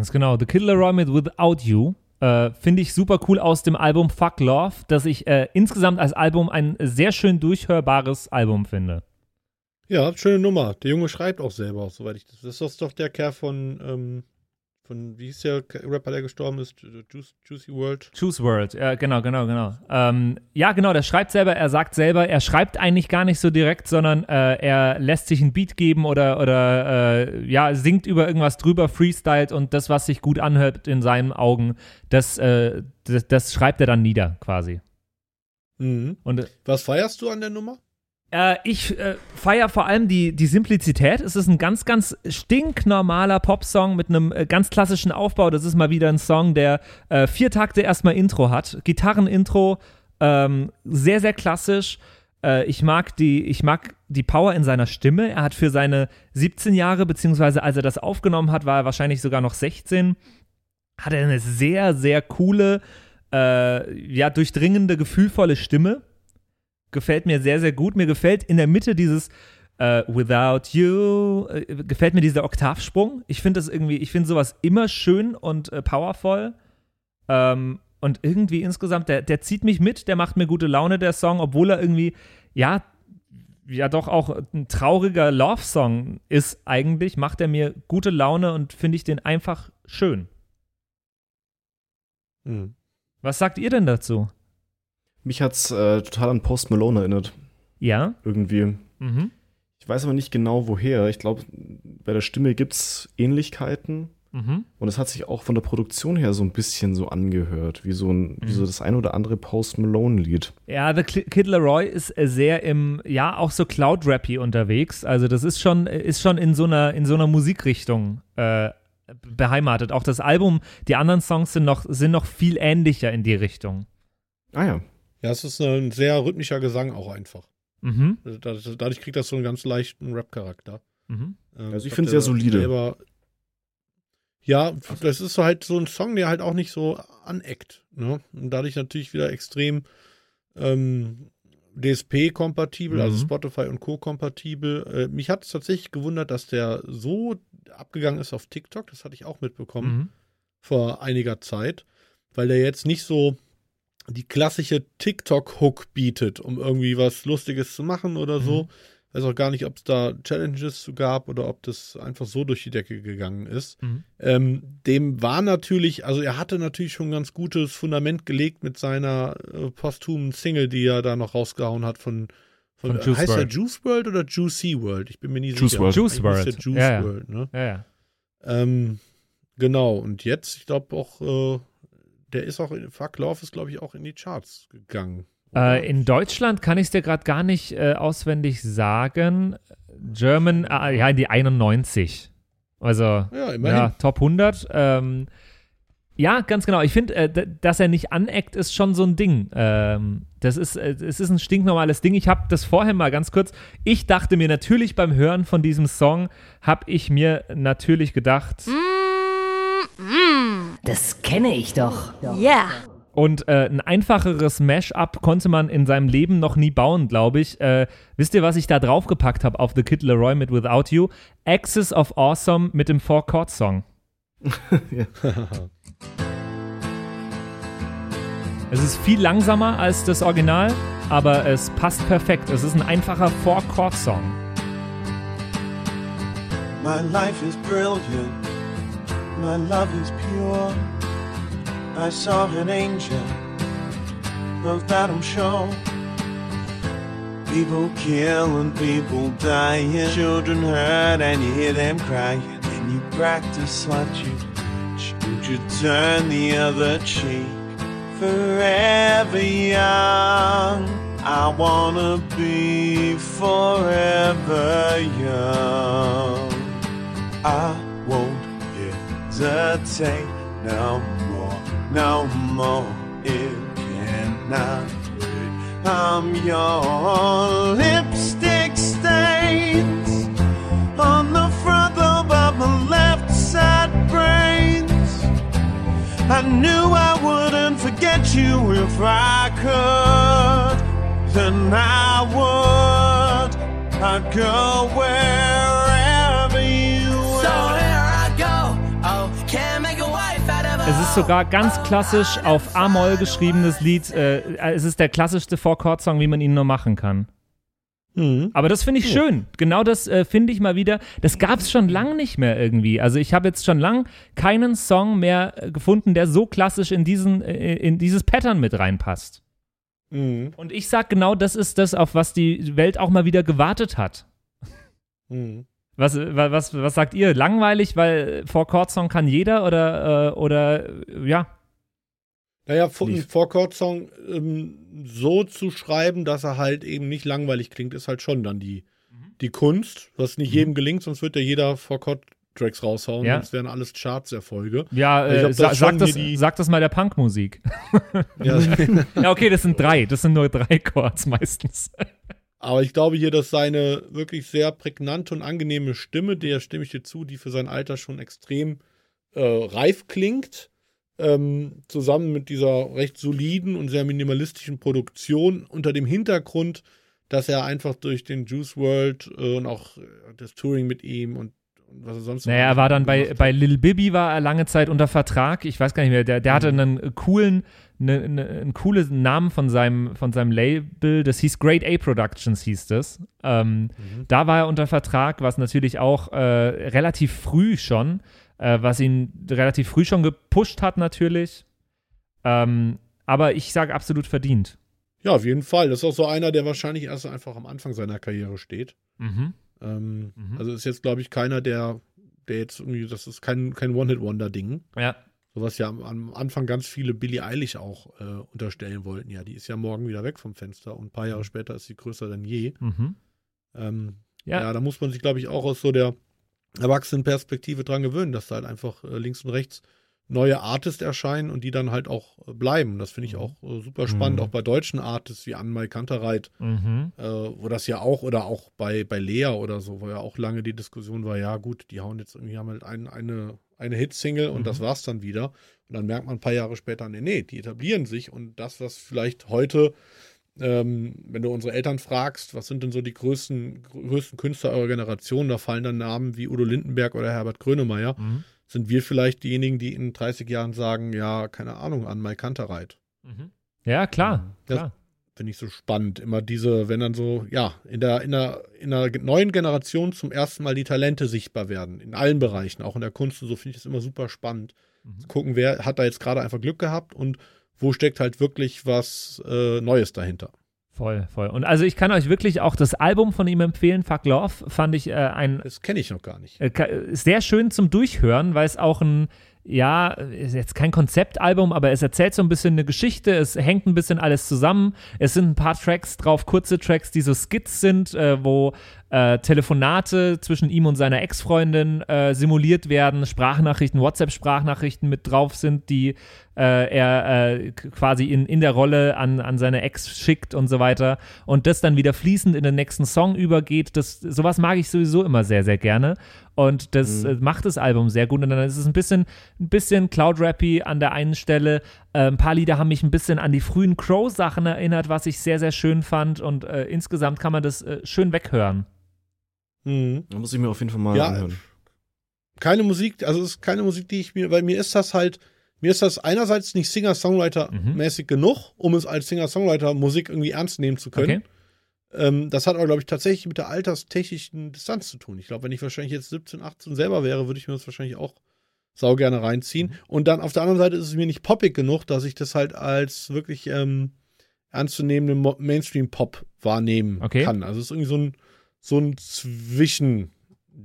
Ganz genau. The Kid Leroy mit Without You. Äh, Finde ich super cool aus dem Album Fuck Love, das ich äh, insgesamt als Album ein sehr schön durchhörbares Album finde. Ja, schöne Nummer. Der Junge schreibt auch selber, soweit ich das. Das ist doch der Kerl von, ähm, von wie hieß der Rapper, der gestorben ist? Juice, Juicy World. Juice World, ja, genau, genau, genau. Ähm, ja, genau, der schreibt selber, er sagt selber, er schreibt eigentlich gar nicht so direkt, sondern äh, er lässt sich ein Beat geben oder, oder äh, ja, singt über irgendwas drüber, freestylt und das, was sich gut anhört in seinen Augen, das, äh, das, das schreibt er dann nieder quasi. Mhm. Und, Was feierst du an der Nummer? Äh, ich äh, feiere vor allem die, die Simplizität. Es ist ein ganz, ganz stinknormaler Popsong mit einem äh, ganz klassischen Aufbau. Das ist mal wieder ein Song, der äh, vier Takte erstmal Intro hat. Gitarrenintro, ähm, sehr, sehr klassisch. Äh, ich, mag die, ich mag die Power in seiner Stimme. Er hat für seine 17 Jahre, beziehungsweise als er das aufgenommen hat, war er wahrscheinlich sogar noch 16, hat er eine sehr, sehr coole, ja, durchdringende, gefühlvolle Stimme gefällt mir sehr, sehr gut. Mir gefällt in der Mitte dieses äh, Without You, äh, gefällt mir dieser Oktavsprung. Ich finde das irgendwie, ich finde sowas immer schön und äh, powerful. Ähm, und irgendwie insgesamt, der, der zieht mich mit, der macht mir gute Laune, der Song, obwohl er irgendwie, ja, ja doch auch ein trauriger Love-Song ist eigentlich, macht er mir gute Laune und finde ich den einfach schön. Mhm. Was sagt ihr denn dazu? Mich hat's äh, total an Post Malone erinnert. Ja? Irgendwie. Mhm. Ich weiß aber nicht genau woher. Ich glaube, bei der Stimme gibt's Ähnlichkeiten. Mhm. Und es hat sich auch von der Produktion her so ein bisschen so angehört, wie so, ein, wie so das ein oder andere Post Malone-Lied. Ja, The Kid Leroy ist äh, sehr im, ja, auch so Cloud-Rappy unterwegs. Also das ist schon, ist schon in so einer, in so einer Musikrichtung äh, beheimatet. Auch das Album, die anderen Songs sind noch, sind noch viel ähnlicher in die Richtung. Ah ja. Ja, es ist ein sehr rhythmischer Gesang auch einfach. Mhm. Also Dadurch, kriegt das so einen ganz leichten Rap-Charakter. Mhm. Ähm, Also ich find's der sehr solide. Selber, ja, das ist so halt so ein Song, der halt auch nicht so aneckt. Ne? Und dadurch natürlich wieder extrem ähm, DSP-kompatibel, also Mhm. Spotify und Co-kompatibel. Äh, mich hat es tatsächlich gewundert, dass der so abgegangen ist auf TikTok. Das hatte ich auch mitbekommen Mhm. vor einiger Zeit, weil der jetzt nicht so die klassische TikTok-Hook bietet, um irgendwie was Lustiges zu machen oder so. Mhm. Weiß auch gar nicht, ob es da Challenges zu gab oder ob das einfach so durch die Decke gegangen ist. Mhm. Ähm, dem war natürlich, also er hatte natürlich schon ein ganz gutes Fundament gelegt mit seiner äh, posthumen Single, die er da noch rausgehauen hat von, von, Von Juice heißt der WRLD. Juice World oder Juicy World? Ich bin mir nie Juice sicher. WRLD. Juice WRLD. Juice Ja, ja. World, ne? Ja, ja. Ähm, genau, und jetzt, ich glaube auch, äh, der ist auch, in, Fuck Love ist, glaube ich, auch in die Charts gegangen. Äh, in Deutschland kann ich es dir gerade gar nicht äh, auswendig sagen. German, äh, ja, in die 91. Also, ja, immerhin. ja, Top 100. Ähm, ja, ganz genau. Ich finde, äh, dass er nicht aneckt, ist schon so ein Ding. Ähm, das ist, äh, es ist ein stinknormales Ding. Ich habe das vorher mal ganz kurz. Ich dachte mir natürlich beim Hören von diesem Song, habe ich mir natürlich gedacht, Das kenne ich doch. Yeah. Und äh, ein einfacheres Mash-up konnte man in seinem Leben noch nie bauen, glaube ich. Äh, wisst ihr, was ich da draufgepackt habe auf The Kid Leroy mit Without You? Axis of Awesome mit dem Four-Chord-Song. Es ist viel langsamer als das Original, aber es passt perfekt. Es ist ein einfacher Four-Chord-Song. My life is brilliant. My love is pure. I saw an angel. Of that I'm sure. People killing, people dying. Children hurt and you hear them crying. And you practice what you should you turn the other cheek. Forever young. I wanna be forever young. I won't hesitate no more, no more. It cannot wait. I'm your lipstick stains on the front of my left side brains. I knew I wouldn't forget you if I could. Then I would. I'd go wherever Es ist sogar ganz klassisch auf A-Moll geschriebenes Lied. Äh, es ist der klassischste Four-Chord-Song, wie man ihn nur machen kann. Mhm. Aber das finde ich schön. Genau das äh, finde ich mal wieder. Das gab es schon lang nicht mehr irgendwie. Also ich habe jetzt schon lang keinen Song mehr äh, gefunden, der so klassisch in, diesen, äh, in dieses Pattern mit reinpasst. Mhm. Und ich sag genau, das ist das, auf was die Welt auch mal wieder gewartet hat. Mhm. Was, wa- was, was sagt ihr? Langweilig, weil Four-Chord-Song kann jeder oder, äh, oder ja. Naja, einen Lief. Four-Chord-Song ähm, so zu schreiben, dass er halt eben nicht langweilig klingt, ist halt schon dann die, Mhm. die Kunst, was nicht jedem gelingt, sonst wird ja jeder Four-Chord-Tracks raushauen, Ja. sonst wären alles Charts-Erfolge. Ja, Ich äh, glaub, das sag, das, die- sag das mal der Punkmusik. Ja, ja, okay, das sind drei. Das sind nur drei Chords meistens. Aber ich glaube hier, dass seine wirklich sehr prägnante und angenehme Stimme, der stimme ich dir zu, die für sein Alter schon extrem äh, reif klingt, ähm, zusammen mit dieser recht soliden und sehr minimalistischen Produktion unter dem Hintergrund, dass er einfach durch den Juice World äh, und auch das Touring mit ihm und, was er sonst noch Naja, er war dann bei, bei. Lil Bibi war er lange Zeit unter Vertrag. Ich weiß gar nicht mehr. Der, der hatte einen äh, coolen, ne, ne, einen coolen Namen von seinem, von seinem Label. Das hieß Great A Productions, hieß das. Ähm, Da war er unter Vertrag, was natürlich auch äh, relativ früh schon, äh, was ihn relativ früh schon gepusht hat, natürlich. Ähm, aber ich sage absolut verdient. Ja, auf jeden Fall. Das ist auch so einer, der wahrscheinlich erst einfach am Anfang seiner Karriere steht. Mhm. Ähm, Mhm. Also ist jetzt, glaube ich, keiner, der, der jetzt irgendwie, das ist kein, kein One-Hit-Wonder-Ding. Ja. Sowas ja am, am Anfang ganz viele Billie Eilish auch äh, unterstellen wollten. Ja, die ist ja morgen wieder weg vom Fenster und ein paar Jahre später ist sie größer denn je. Mhm. Ähm, Ja. ja. da muss man sich, glaube ich, auch aus so der Erwachsenenperspektive dran gewöhnen, dass da halt einfach äh, links und rechts neue Artists erscheinen und die dann halt auch äh, bleiben. Das finde ich auch äh, super spannend, Mhm. auch bei deutschen Artists wie Anmai Kantereit, Mhm. äh, wo das ja auch, oder auch bei, bei Lea oder so, wo ja auch lange die Diskussion war, ja gut, die hauen jetzt irgendwie, haben halt ein, eine, eine Hitsingle und Mhm. das war's dann wieder. Und dann merkt man ein paar Jahre später, nee, nee, die etablieren sich und das, was vielleicht heute, ähm, wenn du unsere Eltern fragst, was sind denn so die größten, größten Künstler eurer Generation, da fallen dann Namen wie Udo Lindenberg oder Herbert Grönemeyer, Mhm. sind wir vielleicht diejenigen, die in 30 Jahren sagen, ja, keine Ahnung, an Mai Kantereit. Mhm. Ja, klar. Das- klar. Finde ich so spannend. Immer diese, wenn dann so, ja, in der, in der, in der neuen Generation zum ersten Mal die Talente sichtbar werden. In allen Bereichen, auch in der Kunst und so, finde ich das immer super spannend. Mhm. Gucken, wer hat da jetzt gerade einfach Glück gehabt und wo steckt halt wirklich was äh, Neues dahinter. Voll, voll. Und also ich kann euch wirklich auch das Album von ihm empfehlen, Fuck Love, fand ich äh, ein Das kenne ich noch gar nicht. äh, sehr schön zum Durchhören, weil es auch ein, ja, ist jetzt kein Konzeptalbum, aber es erzählt so ein bisschen eine Geschichte, es hängt ein bisschen alles zusammen. Es sind ein paar Tracks drauf, kurze Tracks, die so Skits sind, äh, wo äh, Telefonate zwischen ihm und seiner Ex-Freundin äh, simuliert werden, Sprachnachrichten, WhatsApp-Sprachnachrichten mit drauf sind, die äh, er äh, quasi in, in der Rolle an, an seine Ex schickt und so weiter. Und das dann wieder fließend in den nächsten Song übergeht. Das, sowas mag ich sowieso immer sehr, sehr gerne. Und das äh, macht das Album sehr gut. Und dann ist es ein bisschen, ein bisschen Cloud-Rappy an der einen Stelle. Äh, ein paar Lieder haben mich ein bisschen an die frühen Crow-Sachen erinnert, was ich sehr, sehr schön fand. Und äh, insgesamt kann man das äh, schön weghören. Mhm. Da muss ich mir auf jeden Fall mal Ja, anhören. Keine Musik, also es ist keine Musik, die ich mir, weil mir ist das halt, mir ist das einerseits nicht Singer-Songwriter-mäßig genug, um es als Singer-Songwriter-Musik irgendwie ernst nehmen zu können. Okay. Ähm, das hat aber, glaube ich, tatsächlich mit der alterstechnischen Distanz zu tun. Ich glaube, wenn ich wahrscheinlich jetzt 17, 18 selber wäre, würde ich mir das wahrscheinlich auch sau gerne reinziehen. Und dann auf der anderen Seite ist es mir nicht poppig genug, dass ich das halt als wirklich ähm, ernstzunehmenden Mo- Mainstream-Pop wahrnehmen Okay. kann. Also es ist irgendwie so ein, so ein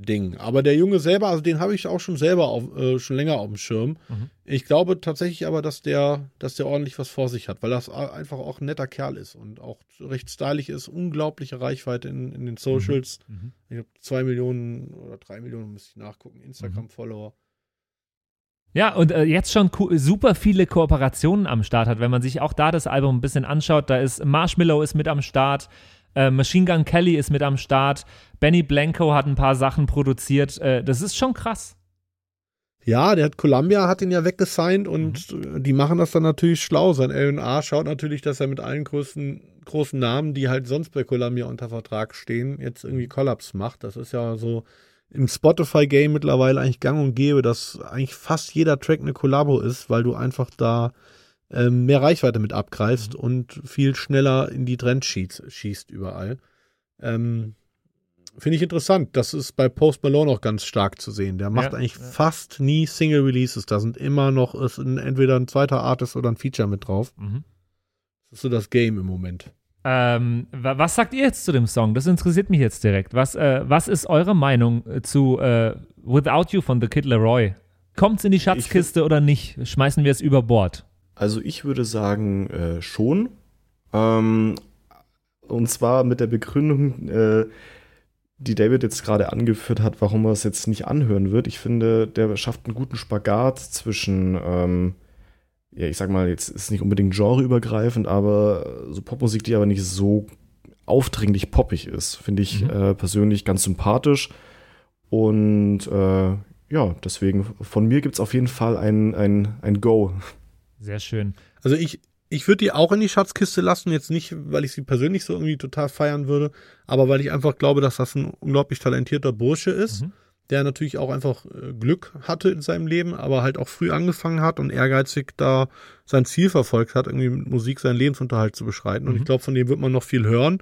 Zwischending. Aber der Junge selber, also den habe ich auch schon selber auf, äh, schon länger auf dem Schirm. Mhm. Ich glaube tatsächlich aber, dass der, dass der ordentlich was vor sich hat, weil das einfach auch ein netter Kerl ist und auch recht stylisch ist, unglaubliche Reichweite in, in den Socials. Mhm. Ich habe zwei Millionen oder drei Millionen, müsste ich nachgucken, Instagram-Follower. Ja, und äh, jetzt schon super viele Kooperationen am Start hat. Wenn man sich auch da das Album ein bisschen anschaut, da ist Marshmallow ist mit am Start, äh, Machine Gun Kelly ist mit am Start, Benny Blanco hat ein paar Sachen produziert. Äh, das ist schon krass. Ja, der hat Columbia hat ihn ja weggesigned und Mhm. die machen das dann natürlich schlau. Sein A&R schaut natürlich, dass er mit allen größten, großen Namen, die halt sonst bei Columbia unter Vertrag stehen, jetzt irgendwie Collabs macht. Das ist ja so im Spotify-Game mittlerweile eigentlich gang und gäbe, dass eigentlich fast jeder Track eine Kollabo ist, weil du einfach da ähm, mehr Reichweite mit abgreifst Mhm. und viel schneller in die Trends schießt, überall. Ähm, Finde ich interessant. Das ist bei Post Malone auch ganz stark zu sehen. Der macht Ja, eigentlich ja. fast nie Single Releases. Da sind immer noch ist ein, entweder ein zweiter Artist oder ein Feature mit drauf. Mhm. Das ist so das Game im Moment. Ähm, wa- was sagt ihr jetzt zu dem Song? Das interessiert mich jetzt direkt. Was, äh, was ist eure Meinung äh, zu äh, Without You von The Kid Leroy? Kommt's in die Schatzkiste oder nicht? Schmeißen wir es über Bord? Also ich würde sagen, äh, schon. Ähm, und zwar mit der Begründung, äh, die David jetzt gerade angeführt hat, warum er es jetzt nicht anhören wird. Ich finde, der schafft einen guten Spagat zwischen, ähm, ja, ich sag mal, jetzt ist nicht unbedingt genreübergreifend, aber so Popmusik, die aber nicht so aufdringlich poppig ist, finde ich Mhm. äh, persönlich ganz sympathisch. Und äh, ja, deswegen von mir gibt es auf jeden Fall ein, ein, ein Go. Sehr schön. Also ich, ich würde die auch in die Schatzkiste lassen, jetzt nicht, weil ich sie persönlich so irgendwie total feiern würde, aber weil ich einfach glaube, dass das ein unglaublich talentierter Bursche ist, Mhm. der natürlich auch einfach äh, Glück hatte in seinem Leben, aber halt auch früh angefangen hat und ehrgeizig da sein Ziel verfolgt hat, irgendwie mit Musik seinen Lebensunterhalt zu beschreiten. Und Mhm. ich glaube, von dem wird man noch viel hören.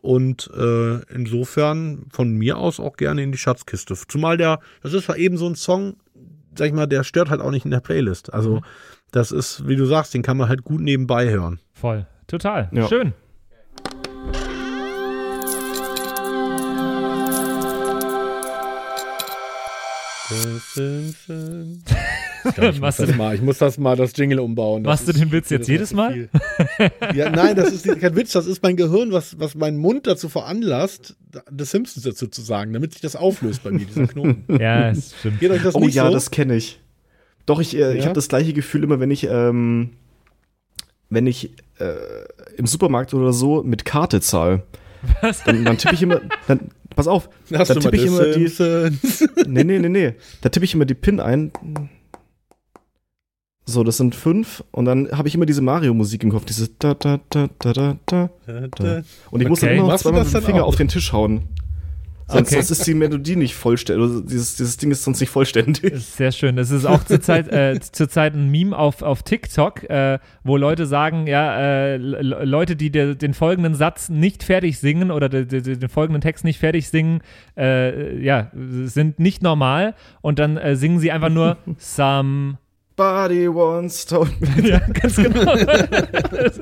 Und äh, insofern von mir aus auch gerne in die Schatzkiste. Zumal der, das ist zwar eben so ein Song, sag ich mal, der stört halt auch nicht in der Playlist. Also Mhm. Das ist, wie du sagst, den kann man halt gut nebenbei hören. Voll. Total. Ja. Schön. Ich, glaub, ich, muss das mal, ich muss das mal, das Jingle umbauen. Das Machst du den Witz das jetzt jedes Mal? Ja, nein, das ist kein Witz, das ist mein Gehirn, was, was meinen Mund dazu veranlasst, The Simpsons dazu zu sagen, damit sich das auflöst bei mir, dieser Knoten. Ja, das stimmt. Geht euch das Oh nicht ja, so? das kenne ich. Doch, ich, äh, ich Ja? habe das gleiche Gefühl immer, wenn ich, ähm, wenn ich äh, im Supermarkt oder so mit Karte zahle. Was? Dann, dann tippe ich immer, dann, pass auf, Hast dann tippe ich immer die, Simpsons? nee, nee, nee, nee, da tippe ich immer die PIN ein. So, das sind fünf und dann habe ich immer diese Mario-Musik im Kopf, diese da, da, da, da, da, da, da. Und ich muss dann Okay. immer noch zweimal mit dem Finger auch? auf den Tisch hauen. Sonst, Okay. sonst ist die Melodie nicht vollständig. Also dieses, dieses Ding ist sonst nicht vollständig. Das Sehr schön. Das ist auch zurzeit äh, zurzeit ein Meme auf, auf TikTok, äh, wo Leute sagen, ja, äh, Leute, die der, den folgenden Satz nicht fertig singen oder de, de, den folgenden Text nicht fertig singen, äh, ja, sind nicht normal. Und dann äh, singen sie einfach nur some. Body wants me. Ja, ganz genau. das,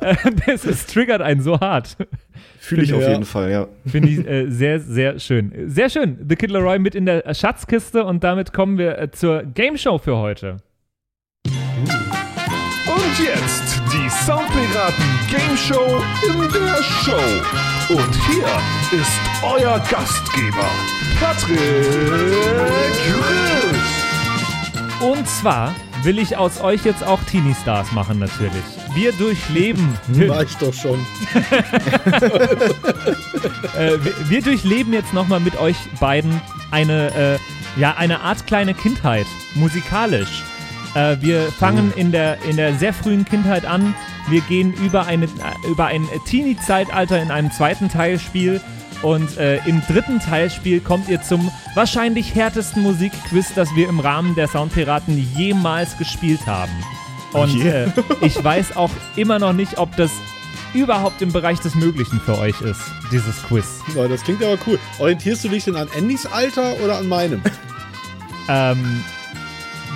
äh, das ist, triggert einen so hart. Fühle ich auf Ja. jeden Fall, ja. Finde ich äh, sehr, sehr schön. Sehr schön. The Kid Leroy mit in der Schatzkiste und damit kommen wir äh, zur Game Show für heute. Und jetzt die Soundpiraten Game Show in der Show. Und hier ist euer Gastgeber, Patrick Chris. Und zwar will ich aus euch jetzt auch Teenie Stars machen, natürlich. Wir durchleben, War ich doch schon. äh, wir, wir durchleben jetzt nochmal mit euch beiden eine, äh, ja, eine Art kleine Kindheit, musikalisch. Äh, wir fangen in der, in der sehr frühen Kindheit an. Wir gehen über, eine, äh, über ein Teenie-Zeitalter in einem zweiten Teilspiel. Und äh, im dritten Teilspiel kommt ihr zum wahrscheinlich härtesten Musikquiz, das wir im Rahmen der Soundpiraten jemals gespielt haben. Und Yeah. äh, ich weiß auch immer noch nicht, ob das überhaupt im Bereich des Möglichen für euch ist, dieses Quiz. Ja, das klingt aber cool. Orientierst du dich denn an Andys Alter oder an meinem? Ähm,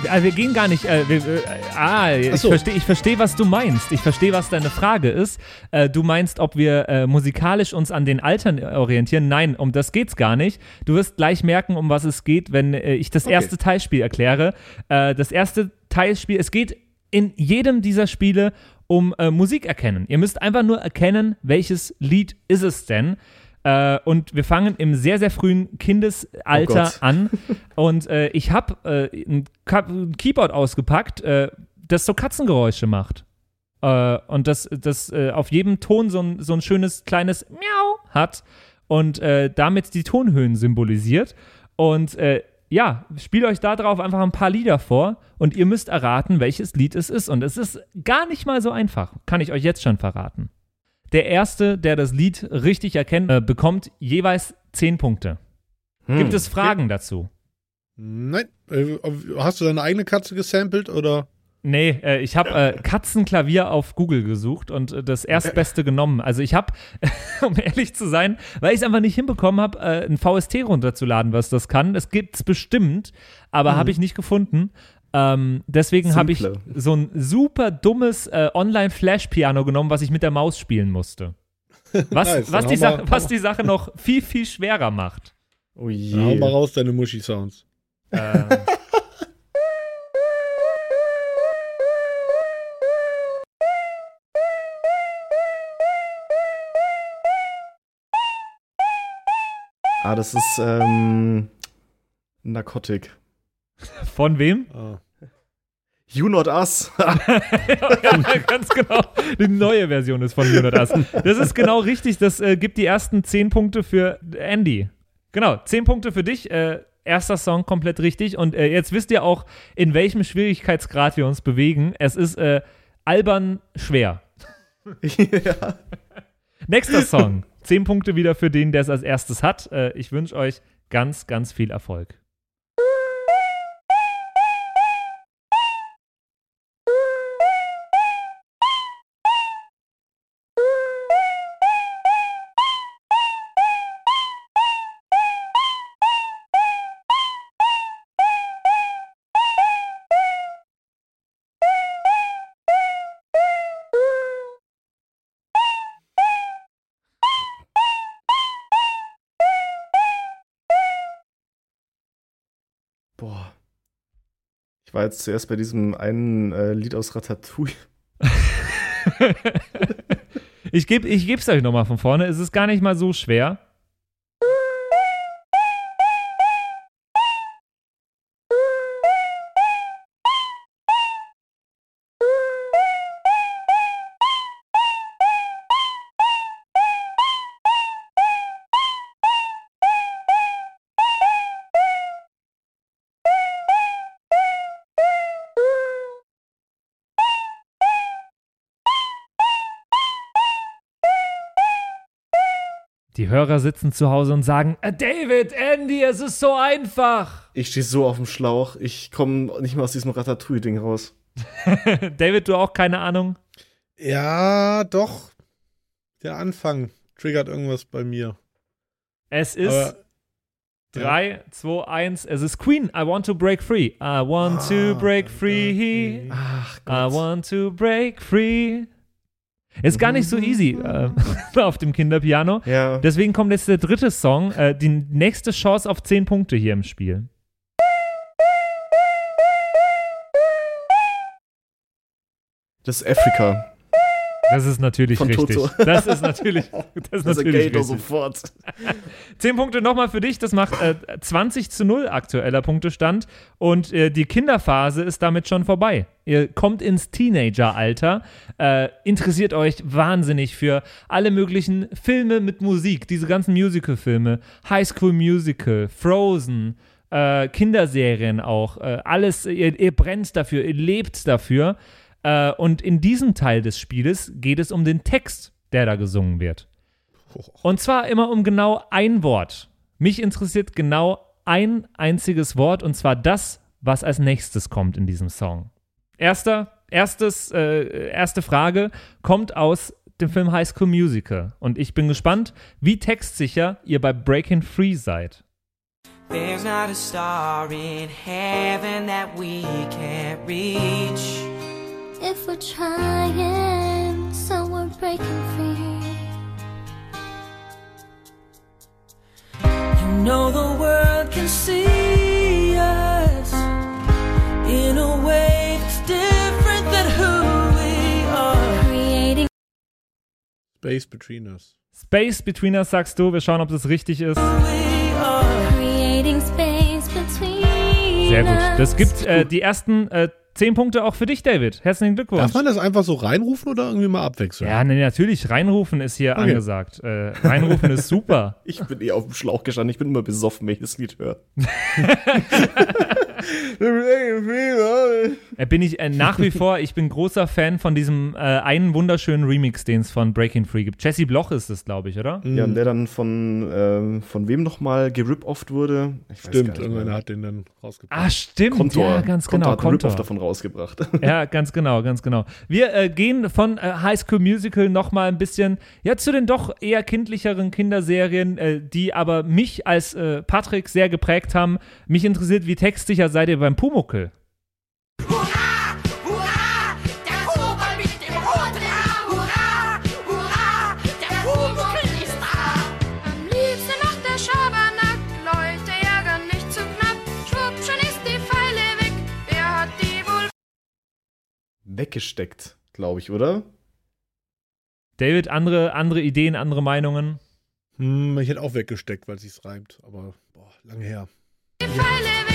äh, wir gehen gar nicht. Äh, wir, äh, ah, ich so. verstehe, ich verstehe, was du meinst. Ich verstehe, was deine Frage ist. Äh, du meinst, ob wir äh, musikalisch uns an den Altern orientieren? Nein, um das geht's gar nicht. Du wirst gleich merken, um was es geht, wenn äh, ich das Okay. erste Teilspiel erkläre. Äh, das erste Teilspiel, es geht in jedem dieser Spiele um Musik erkennen. Ihr müsst einfach nur erkennen, welches Lied ist es denn. Äh, und wir fangen im sehr, sehr frühen Kindesalter Gott. an. Und äh, ich habe äh, ein, ein Keyboard ausgepackt, äh, das so Katzengeräusche macht. Äh, und das, das äh, auf jedem Ton so ein, so ein schönes kleines Miau hat und damit die Tonhöhen symbolisiert. Und ja, spielt euch da drauf einfach ein paar Lieder vor und ihr müsst erraten, welches Lied es ist. Und es ist gar nicht mal so einfach, kann ich euch jetzt schon verraten. Der Erste, der das Lied richtig erkennt, äh, bekommt jeweils 10 Punkte. Hm. Gibt es Fragen dazu? Nein. Äh, Hast du deine eigene Katze gesampelt oder? Nee, äh, ich habe äh, Katzenklavier auf Google gesucht und äh, das erstbeste genommen. Also ich habe, um ehrlich zu sein, weil ich es einfach nicht hinbekommen habe, äh, ein VST runterzuladen, was das kann. Es gibt's bestimmt, aber habe ich nicht gefunden. Ähm, deswegen habe ich so ein super dummes äh, Online-Flash-Piano genommen, was ich mit der Maus spielen musste. Was, Nice, was, die Sache, was die Sache noch viel, viel schwerer macht. Oh Ja, hau mal je. raus, deine Muschi-Sounds. Ähm, Ah, das ist ähm, Narcotic. von wem? Ah. You Not Us. ja, ganz genau. Die neue Version ist von Jonas. Das ist genau richtig. Das äh, gibt die ersten 10 Punkte für Andy. Genau, 10 Punkte für dich. Äh, erster Song komplett richtig. Und äh, jetzt wisst ihr auch, in welchem Schwierigkeitsgrad wir uns bewegen. Es ist äh, albern schwer. ja. Nächster Song. 10 Punkte wieder für den, der es als erstes hat. Äh, ich wünsche euch ganz, ganz viel Erfolg. Ich war jetzt zuerst bei diesem einen äh, Lied aus Ratatouille. Ich gebe ich geb's euch nochmal von vorne. Es ist gar nicht mal so schwer. Hörer sitzen zu Hause und sagen: "Äh, David, Andy, es ist so einfach. Ich stehe so auf dem Schlauch. Ich komme nicht mal aus diesem Ratatouille-Ding raus. David, du auch keine Ahnung? Ja, doch. Der Anfang triggert irgendwas bei mir. Es ist Aber 3, 2, 1. Es ist Queen. I want to break free. I want to break free. Ach I want to break free. Ist gar nicht so easy äh, auf dem Kinderpiano. Ja. Deswegen kommt jetzt der dritte Song. Äh, die nächste Chance auf 10 Punkte hier im Spiel. Das ist Afrika. Das ist natürlich Von richtig. Toto. Das ist natürlich, das ist Das natürlich er richtig. sofort. 10 Punkte nochmal für dich. Das macht äh, 20 zu 0 aktueller Punktestand. Und äh, die Kinderphase ist damit schon vorbei. Ihr kommt ins Teenageralter, äh, interessiert euch wahnsinnig für alle möglichen Filme mit Musik, diese ganzen Musical-Filme, High School Musical, Frozen, äh, Kinderserien auch, äh, alles, ihr, ihr brennt dafür, ihr lebt dafür. Äh, und in diesem Teil des Spieles geht es um den Text, der da gesungen wird. Und zwar immer um genau ein Wort. Mich interessiert genau ein einziges Wort und zwar das, was als nächstes kommt in diesem Song. Erster, erstes, äh, erste Frage kommt aus dem Film High School Musical und ich bin gespannt, wie textsicher ihr bei Breaking Free seid. There's not a star in heaven that we can't reach. If we're trying, so we're breaking free. You know the world can see us in a way that's different than who we are. Creating Space Between Us. Space Between Us sagst du, wir schauen, ob das richtig ist. Sehr gut. Das gibt äh, die ersten äh, zehn Punkte auch für dich, David. Herzlichen Glückwunsch. Darf man das einfach so reinrufen oder irgendwie mal abwechseln? Ja, nee, natürlich. Reinrufen ist hier Okay. angesagt. Äh, reinrufen ist super. Ich bin eh auf dem Schlauch gestanden. Ich bin immer besoffen, wenn ich das Lied höre. Bin ich äh, nach wie vor, ich bin großer Fan von diesem äh, einen wunderschönen Remix, den es von Breaking Free gibt. Jesse Bloch ist es, glaube ich, oder? Ja, und der dann von, ähm, von wem nochmal gerip-offt wurde. Stimmt, irgendeiner mehr. hat den dann rausgebracht. Ah, stimmt. Kontor. Ja, ganz Kontor genau. hat einen Rip-Off Kontor. davon rausgebracht. Ja, ganz genau, ganz genau. Wir äh, gehen von äh, High School Musical noch mal ein bisschen ja zu den doch eher kindlicheren Kinderserien, äh, die aber mich als äh, Patrick sehr geprägt haben. Mich interessiert, wie textsicher seid ihr beim Pumuckel? Weggesteckt, glaube ich, oder? David, andere, andere Ideen, andere Meinungen? Hm, ich hätte auch weggesteckt, weil es sich reimt, aber boah, lange her. die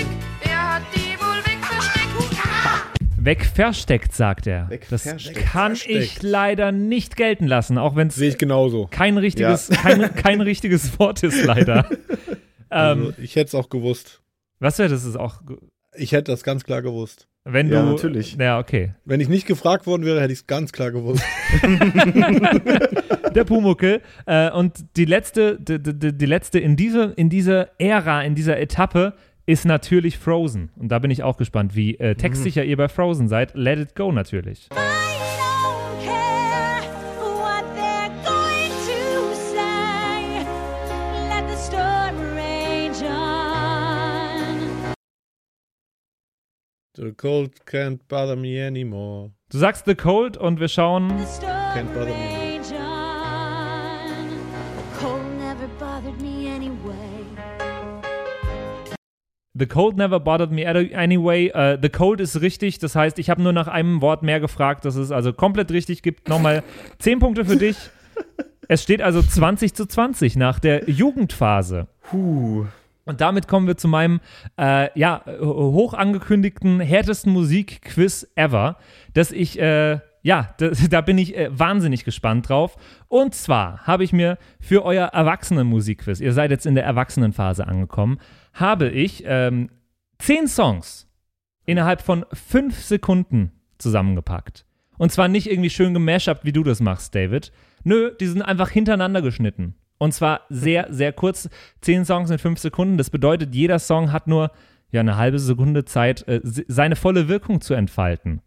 Weg versteckt, sagt er. Weg das versteckt. kann Versteckt. ich leider nicht gelten lassen, auch wenn es Sehe ich genauso. kein richtiges, kein, kein richtiges Wort ist, leider. Also, ähm, ich hätte es auch gewusst. was wäre das? Ist auch, Ich hätte das ganz klar gewusst. wenn du. Ja, natürlich. Ja, okay. Wenn ich nicht gefragt worden wäre, hätte ich es ganz klar gewusst. der Pumuckel. Äh, und die letzte, die, die, die letzte in, diese, in dieser Ära, in dieser Etappe ist natürlich Frozen. Und da bin ich auch gespannt, wie äh, textsicher ihr bei Frozen seid. Let it go natürlich. The cold can't bother me anymore. Du sagst The Cold und wir schauen. Can't bother me. rage The Cold never bothered me anyway. Äh, the Cold ist richtig, das heißt, ich habe nur nach einem Wort mehr gefragt. Das ist also komplett richtig. Gibt nochmal 10 Punkte für dich. Es steht also 20 zu 20 nach der Jugendphase. Puh. Und damit kommen wir zu meinem, äh, ja, hoch angekündigten, härtesten Musikquiz ever, das ich, äh, ja, da, da bin ich äh, wahnsinnig gespannt drauf. Und zwar habe ich mir für euer Erwachsenenmusikquiz, ihr seid jetzt in der Erwachsenenphase angekommen, habe ich ähm, zehn Songs innerhalb von fünf Sekunden zusammengepackt. Und zwar nicht irgendwie schön gemashupt, wie du das machst, David. Nö, die sind einfach hintereinander geschnitten. Und zwar sehr, sehr kurz. Zehn Songs in fünf Sekunden. Das bedeutet, jeder Song hat nur ja, eine halbe Sekunde Zeit, äh, se- seine volle Wirkung zu entfalten.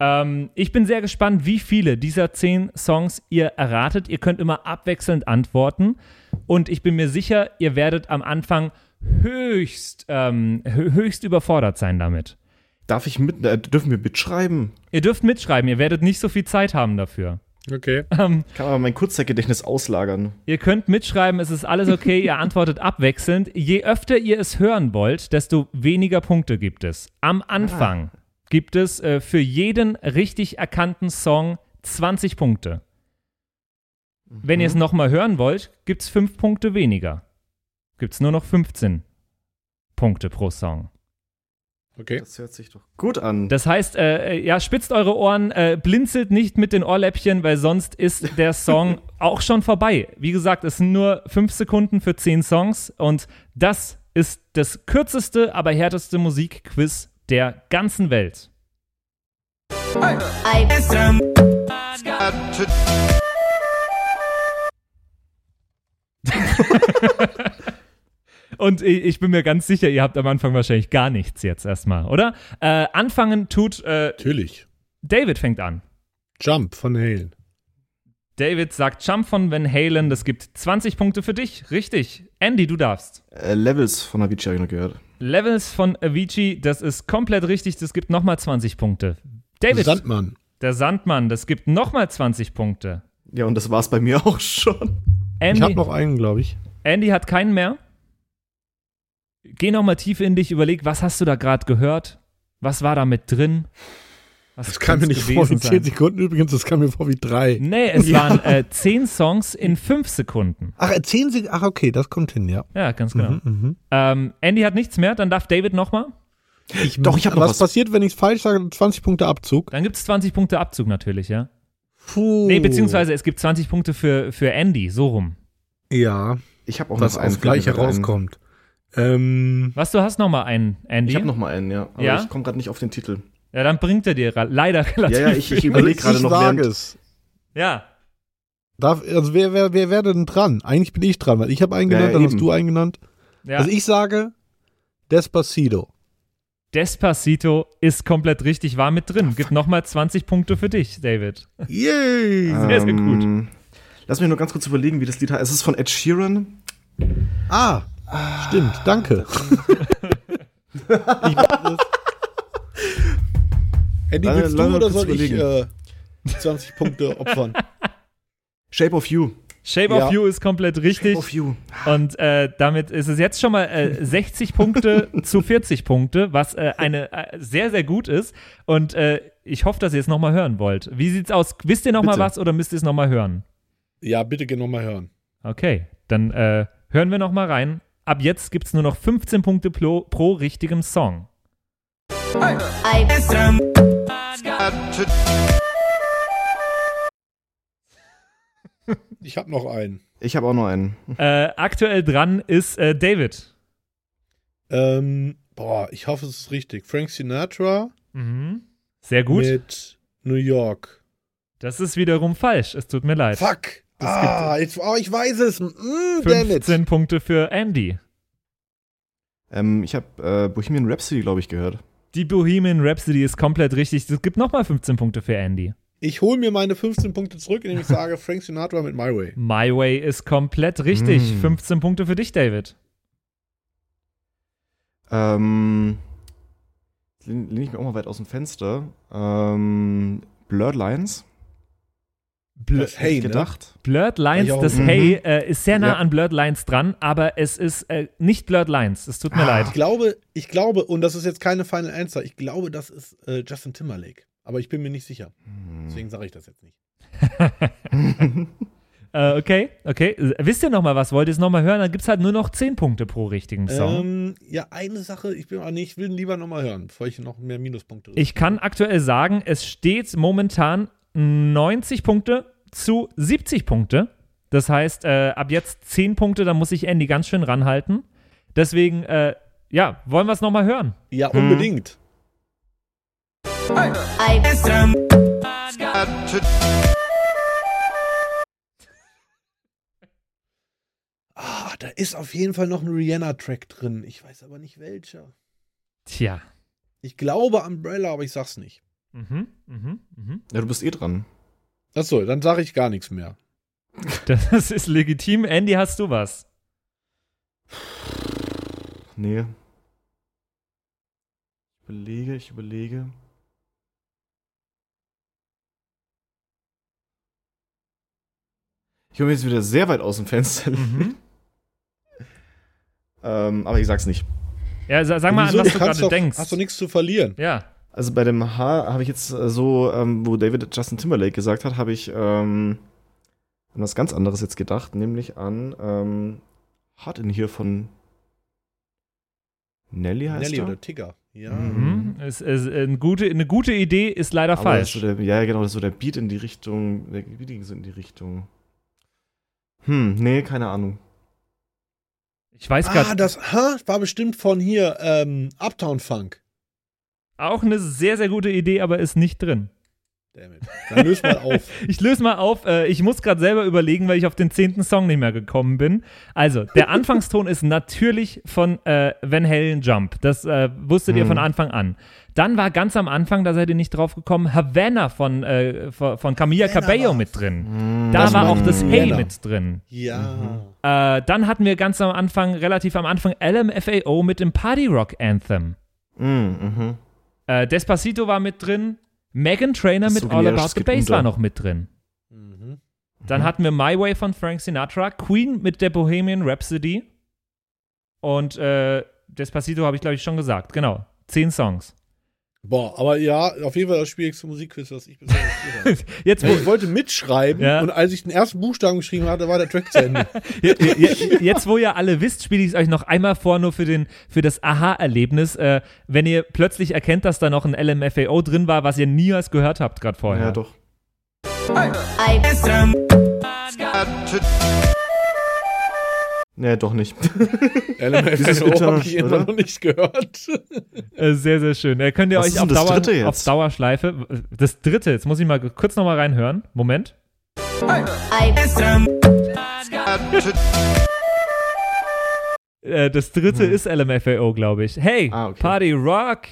Ähm, ich bin sehr gespannt, wie viele dieser zehn Songs ihr erratet. Ihr könnt immer abwechselnd antworten. Und ich bin mir sicher, ihr werdet am Anfang höchst, ähm, hö- höchst überfordert sein damit. Darf ich mit, äh, dürfen wir mitschreiben? Ihr dürft mitschreiben, ihr werdet nicht so viel Zeit haben dafür. Okay. Ähm, Kann aber mein Kurzzeitgedächtnis auslagern. Ihr könnt mitschreiben, es ist alles okay, ihr antwortet abwechselnd. Je öfter ihr es hören wollt, desto weniger Punkte gibt es. Am Anfang gibt es äh, für jeden richtig erkannten Song 20 Punkte. Wenn ihr es nochmal hören wollt, gibt es 5 Punkte weniger. Gibt es nur noch 15 Punkte pro Song. Okay. Das hört sich doch gut an. Das heißt, äh, äh, ja, spitzt eure Ohren, äh, blinzelt nicht mit den Ohrläppchen, weil sonst ist der Song auch schon vorbei. Wie gesagt, es sind nur fünf Sekunden für zehn Songs und das ist das kürzeste, aber härteste Musikquiz der ganzen Welt. Und ich ich bin mir ganz sicher, ihr habt am Anfang wahrscheinlich gar nichts jetzt erstmal, oder? Äh, anfangen tut äh, Natürlich. David fängt an. Jump von Halen. David sagt Jump von Van Halen, das gibt 20 Punkte für dich. Richtig. Andy, du darfst. Äh, Levels von Avicii habe ich noch gehört. Levels von Avicii, das ist komplett richtig, das gibt nochmal 20 Punkte. David, Sandmann. der Sandmann, das gibt nochmal 20 Punkte. Ja, und das war's bei mir auch schon. Ich Andy, habe noch einen, glaube ich. Andy hat keinen mehr. Geh nochmal tief in dich, überleg, was hast du da gerade gehört? Was war da mit drin? Was Das kam mir nicht vor wie gewesen 10 sein? Sekunden übrigens, das kam mir vor wie drei. Nee, es Ja. waren äh, 10 Songs in 5 Sekunden. Ach, erzählen Sie. Ach, okay, das kommt hin, ja. Ja, ganz genau. Mhm, mhm. Ähm, Andy hat nichts mehr, dann darf David nochmal. Ich, Doch, ich hab noch was was. passiert, wenn ich es falsch sage? 20 Punkte Abzug. Dann gibt es 20 Punkte Abzug natürlich, ja. Puh. Nee, beziehungsweise es gibt 20 Punkte für, für Andy, so rum. Ja, Ich habe auch was aufs Gleiche rauskommt. Ähm, Was, du hast nochmal einen, Andy? Ich habe noch mal einen, ja. Aber Ja? ich komme gerade nicht auf den Titel. Ja, dann bringt er dir leider relativ Ja, ja, ich, ich überlege gerade ich noch sage während. es. Ja, Darf, also wer, wer, wer wäre denn dran? Eigentlich bin ich dran, weil ich habe einen genannt, ja, dann hast eben. du einen genannt. ja. Also ich sage Despacito. Despacito ist komplett richtig, war mit drin. Gibt nochmal 20 Punkte für dich, David. Yay! Sehr, sehr gut. Ähm, Lass mich nur ganz kurz überlegen, wie das Lied heißt. Es ist von Ed Sheeran. Ah, stimmt, danke. ich, Andy, willst du lange oder soll ich äh, die 20 Punkte opfern? Shape of You. Shape Ja. of You ist komplett richtig. Shape of You. Und äh, damit ist es jetzt schon mal äh, 60 Punkte zu 40 Punkte, was äh, eine äh, sehr, sehr gut ist. Und äh, ich hoffe, dass ihr es nochmal hören wollt. Wie sieht's aus? Wisst ihr nochmal was oder müsst ihr es nochmal hören? Ja, bitte geh nochmal hören. Okay, dann äh, hören wir nochmal rein. Ab jetzt gibt es nur noch 15 Punkte pro, pro richtigem Song. Ich habe noch einen. Ich habe auch noch einen. Äh, aktuell dran ist äh, David. Ähm, boah, ich hoffe, es ist richtig. Frank Sinatra Mhm. Sehr gut. mit New York. Das ist wiederum falsch. Es tut mir leid. Fuck! Das ah, jetzt, oh, ich weiß es. Mm, damn it. 15 Punkte für Andy. Ähm, ich habe äh, Bohemian Rhapsody, glaube ich, gehört. Die Bohemian Rhapsody ist komplett richtig. Es gibt nochmal 15 Punkte für Andy. Ich hole mir meine 15 Punkte zurück, indem ich sage Frank Sinatra mit My Way. My Way ist komplett richtig. Mm. 15 Punkte für dich, David. Ähm, lehne lehn ich mir auch mal weit aus dem Fenster. Ähm, Blurred Lines. Blur, Das Hey, ne? gedacht. Blurred Lines, das Mhm. Hey äh, ist sehr nah Ja. an Blurred Lines dran, aber es ist äh, nicht Blurred Lines. Es tut mir leid. Ich glaube, ich glaube, und das ist jetzt keine Final Answer, ich glaube, das ist äh, Justin Timberlake. Aber ich bin mir nicht sicher. Deswegen sage ich das jetzt nicht. Äh, okay, okay. Wisst ihr noch mal was? Wollt ihr es noch mal hören? Dann gibt es halt nur noch 10 Punkte pro richtigen Song. Ähm, ja, eine Sache, ich bin ah, nee, ich will ihn lieber nochmal hören, bevor ich noch mehr Minuspunkte Ich kann aktuell sagen, es steht momentan 90 Punkte zu 70 Punkte. Das heißt, äh, ab jetzt 10 Punkte, da muss ich Andy ganz schön ranhalten. Deswegen, äh, ja, wollen wir es nochmal hören? Ja, unbedingt. I Ah, da ist auf jeden Fall noch ein Rihanna-Track drin. Ich weiß aber nicht welcher. Tja. Ich glaube Umbrella, aber ich sag's nicht. Mhm, mhm, mhm. Ja, du bist eh dran. Achso, dann sage ich gar nichts mehr. Das ist legitim. Andy, hast du was? Nee. Ich überlege, ich überlege. Ich komme jetzt wieder sehr weit aus dem Fenster. Mhm. ähm, aber ich sag's nicht. Ja, sa- sag mal, Wieso? an was du kannst gerade denkst. Hast du nichts zu verlieren? Ja. Also bei dem H habe ich jetzt äh, so, ähm, wo David Justin Timberlake gesagt hat, habe ich ähm, an was ganz anderes jetzt gedacht, nämlich an ähm, Hard in Here von Nelly heißt Nelly er? oder Tigger. Ja. Mhm. Es, es, eine, gute, eine gute Idee ist leider Aber das ist falsch. So der, ja, genau, das ist so der Beat in die Richtung, der Beat ging so in die Richtung. Hm, nee, keine Ahnung. Ich weiß Ah, gerade das ha, war bestimmt von hier, ähm, Uptown Funk. Auch eine sehr, sehr gute Idee, aber ist nicht drin. Dammit. Dann löst mal auf. Ich löse mal auf. Äh, ich muss gerade selber überlegen, weil ich auf den zehnten Song nicht mehr gekommen bin. Also, der Anfangston ist natürlich von äh, Van Halen Jump. Das äh, wusstet ihr Mhm. von Anfang an. Dann war ganz am Anfang, da seid ihr nicht drauf gekommen, Havana von, äh, von, Camilla Havana Cabello mit drin. Hm, Da war auch das Havana. Hey mit drin. Ja. Äh, dann hatten wir ganz am Anfang, relativ am Anfang, LMFAO mit dem Party Rock Anthem. Mm, mhm. Äh, Despacito war mit drin. Megan Trainer Das mit so All About the Bass unter. war noch mit drin. Mhm. Dann hatten wir My Way von Frank Sinatra, Queen mit der Bohemian Rhapsody und äh, Despacito habe ich, glaube ich, schon gesagt. Genau. Zehn Songs. Boah, aber ja, auf jeden Fall das schwierigste Musikquiz, was ich bisher gespielt habe. Jetzt, wo, Ich wollte mitschreiben Ja. und als ich den ersten Buchstaben geschrieben hatte, war der Track zu Ende. je- je- jetzt, wo ihr alle wisst, spiele ich es euch noch einmal vor, nur für, den, für das Aha-Erlebnis. Äh, wenn ihr plötzlich erkennt, dass da noch ein LMFAO drin war, was ihr niemals gehört habt, gerade vorher. Ja, doch. I Nee, doch nicht. LMFAO habe ich immer oder? noch nicht gehört. Äh, sehr, sehr schön. Äh, könnt ihr Was euch auf, Dauer, dritte jetzt? auf Dauerschleife. Das dritte, jetzt muss ich mal kurz nochmal reinhören. Moment. Äh, das dritte Hm. ist LMFAO, glaube ich. Hey, Ah, okay. Party Rock.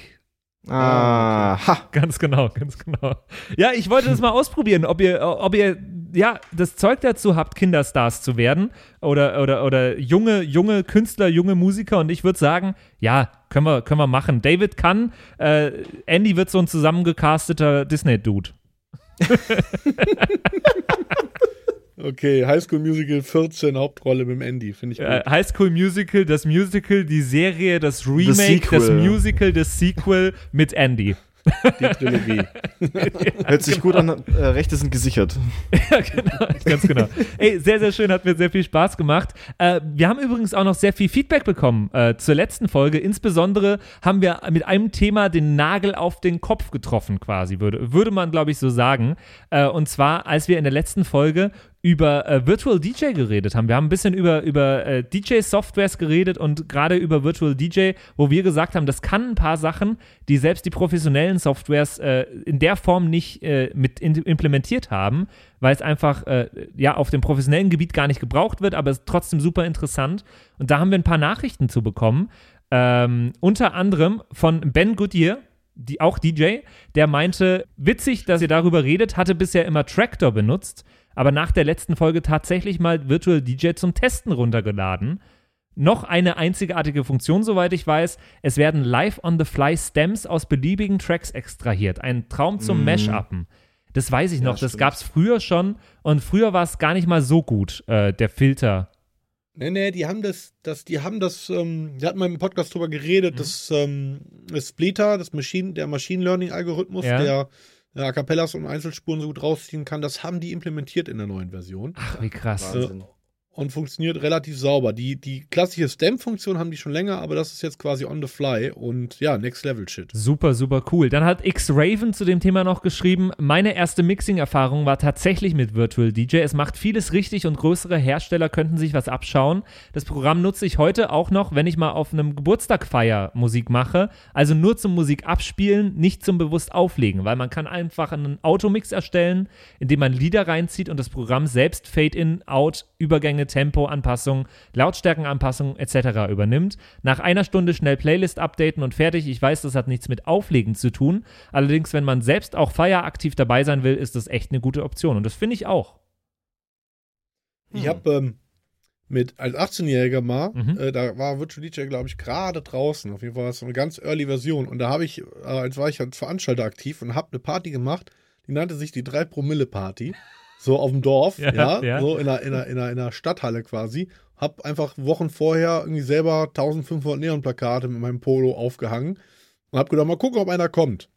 Ah, ha. Ganz genau, ganz genau. Ja, ich wollte das mal ausprobieren, ob ihr, ob ihr ja das Zeug dazu habt, Kinderstars zu werden oder, oder, oder junge, junge Künstler, junge Musiker. Und ich würde sagen, ja, können wir, können wir machen. David kann, äh, Andy wird so ein zusammengecasteter Disney-Dude. Okay, High School Musical 14, Hauptrolle mit dem Andy, finde ich gut. Äh, High School Musical, das Musical, die Serie, das Remake, das Musical, das Sequel mit Andy. Die Trilogie. Hört sich gut an. Äh, Rechte sind gesichert. Ja, genau, ganz genau. Ey, sehr, sehr schön, hat mir sehr viel Spaß gemacht. Äh, wir haben übrigens auch noch sehr viel Feedback bekommen äh, zur letzten Folge. Insbesondere haben wir mit einem Thema den Nagel auf den Kopf getroffen, quasi, würde, würde man, glaube ich, so sagen. Äh, und zwar, als wir in der letzten Folge über äh, Virtual DJ geredet haben. Wir haben ein bisschen über, über äh, DJ-Softwares geredet und gerade über Virtual DJ, wo wir gesagt haben, das kann ein paar Sachen, die selbst die professionellen Softwares äh, in der Form nicht äh, mit implementiert haben, weil es einfach äh, ja auf dem professionellen Gebiet gar nicht gebraucht wird, aber es ist trotzdem super interessant. Und da haben wir ein paar Nachrichten zu bekommen. Ähm, unter anderem von Ben Goodyear, die, auch DJ, der meinte, witzig, dass ihr darüber redet, hatte bisher immer Tractor benutzt, aber nach der letzten Folge tatsächlich mal Virtual DJ zum Testen runtergeladen. Noch eine einzigartige Funktion, soweit ich weiß. Es werden live on the fly Stems aus beliebigen Tracks extrahiert. Ein Traum zum Mhm. Mashuppen. Das weiß ich Ja, noch. das stimmt. gab es früher schon und früher war es gar nicht mal so gut, äh, der Filter. Nee, nee, die haben das, das, die haben das, ähm, die hatten mal im Podcast drüber geredet, Mhm. das, ähm, das Splitter, das Machine, der Machine Learning Algorithmus, Ja. der äh, A Cappellas und Einzelspuren so gut rausziehen kann, das haben die implementiert in der neuen Version Ach, wie krass. Wahnsinn. Und funktioniert relativ sauber. Die, die klassische Stem-Funktion haben die schon länger, aber das ist jetzt quasi on the fly und ja, next level shit. Super, super cool. Dann hat X-Raven zu dem Thema noch geschrieben, meine erste Mixing-Erfahrung war tatsächlich mit Virtual DJ. Es macht vieles richtig und größere Hersteller könnten sich was abschauen. Das Programm nutze ich heute auch noch, wenn ich mal auf einem Geburtstag feier Musik mache. Also nur zum Musik abspielen, nicht zum bewusst auflegen, weil man kann einfach einen Automix erstellen, indem man Lieder reinzieht und das Programm selbst Fade-in, Out, Übergänge, Tempo, Anpassung, Lautstärkenanpassung etc. übernimmt. Nach einer Stunde schnell Playlist updaten und fertig. Ich weiß, das hat nichts mit Auflegen zu tun. Allerdings, wenn man selbst auch feieraktiv dabei sein will, ist das echt eine gute Option. Und das finde ich auch. Ich habe ähm, mit als 18-Jähriger mal, Mhm. äh, da war Virtual DJ, glaube ich, gerade draußen. Auf jeden Fall war es so eine ganz early Version. Und da habe ich, äh, als war ich als Veranstalter aktiv und habe eine Party gemacht, die nannte sich die 3-Promille-Party. So auf dem Dorf, Ja, ja, ja. so in einer, in, einer, in, einer, in einer Stadthalle quasi. Hab einfach Wochen vorher irgendwie selber 1500 Neonplakate mit meinem Polo aufgehangen und hab gedacht, mal gucken, ob einer kommt.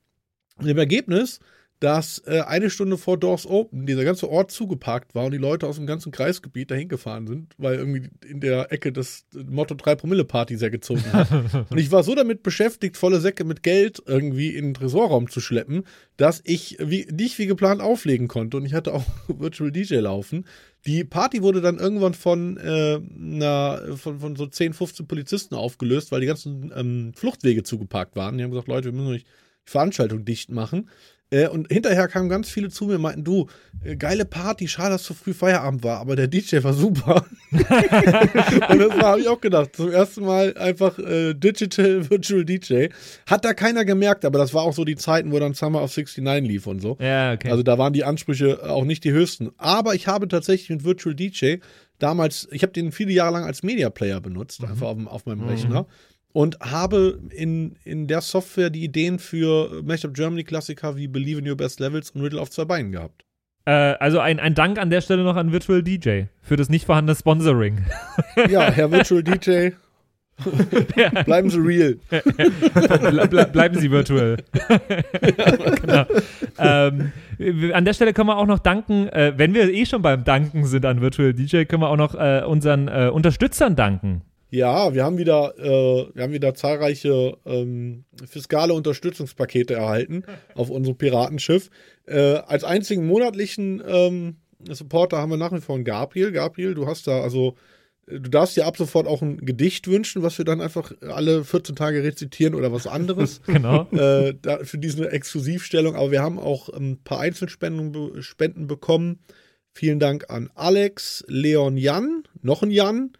Und im Ergebnis, dass äh, eine Stunde vor Doors Open dieser ganze Ort zugeparkt war und die Leute aus dem ganzen Kreisgebiet dahin gefahren sind, weil irgendwie in der Ecke das Motto 3 Promille Party sehr gezogen hat. und ich war so damit beschäftigt, volle Säcke mit Geld irgendwie in den Tresorraum zu schleppen, dass ich wie, nicht wie geplant auflegen konnte und ich hatte auch Virtual DJ laufen. Die Party wurde dann irgendwann von, äh, einer, von, von so 10, 15 Polizisten aufgelöst, weil die ganzen ähm, Fluchtwege zugeparkt waren. Die haben gesagt, Leute, wir müssen euch die Veranstaltung dicht machen. Äh, und hinterher kamen ganz viele zu mir und meinten, du, äh, geile Party, schade, dass zu früh Feierabend war, aber der DJ war super. und das habe ich auch gedacht. Zum ersten Mal einfach äh, Digital Virtual DJ. Hat da keiner gemerkt, aber das war auch so die Zeiten, wo dann Summer of 69 lief und so. Ja, okay. Also da waren die Ansprüche auch nicht die höchsten. Aber ich habe tatsächlich mit Virtual DJ damals, ich habe den viele Jahre lang als Media Player benutzt, einfach auf, auf meinem Rechner. Und habe in, in der Software die Ideen für Mashup Germany Klassiker wie Believe in Your Best Levels und Riddle auf zwei Beinen gehabt. äh, also ein, ein Dank an der Stelle noch an Virtual DJ für das nicht vorhandene Sponsoring. Ja, Herr Virtual DJ, bleiben Sie real. Ble ble bleiben Sie virtuell. genau. ähm, an der Stelle können wir auch noch danken, äh, wenn wir eh schon beim Danken sind an Virtual DJ, können wir auch noch äh, unseren äh, Unterstützern danken. Ja, wir haben wieder, äh, wir haben wieder zahlreiche ähm, fiskale Unterstützungspakete erhalten auf unserem Piratenschiff. Äh, als einzigen monatlichen ähm, Supporter haben wir nach wie vor einen Gabriel. Gabriel, du hast da also, äh, du darfst dir ab sofort auch ein Gedicht wünschen, was wir dann einfach alle 14 Tage rezitieren oder was anderes. Genau. äh, da, für diese Exklusivstellung. Aber wir haben auch ein paar Einzelspenden Spenden bekommen. Vielen Dank an Alex, Leon Jan, noch ein Jan,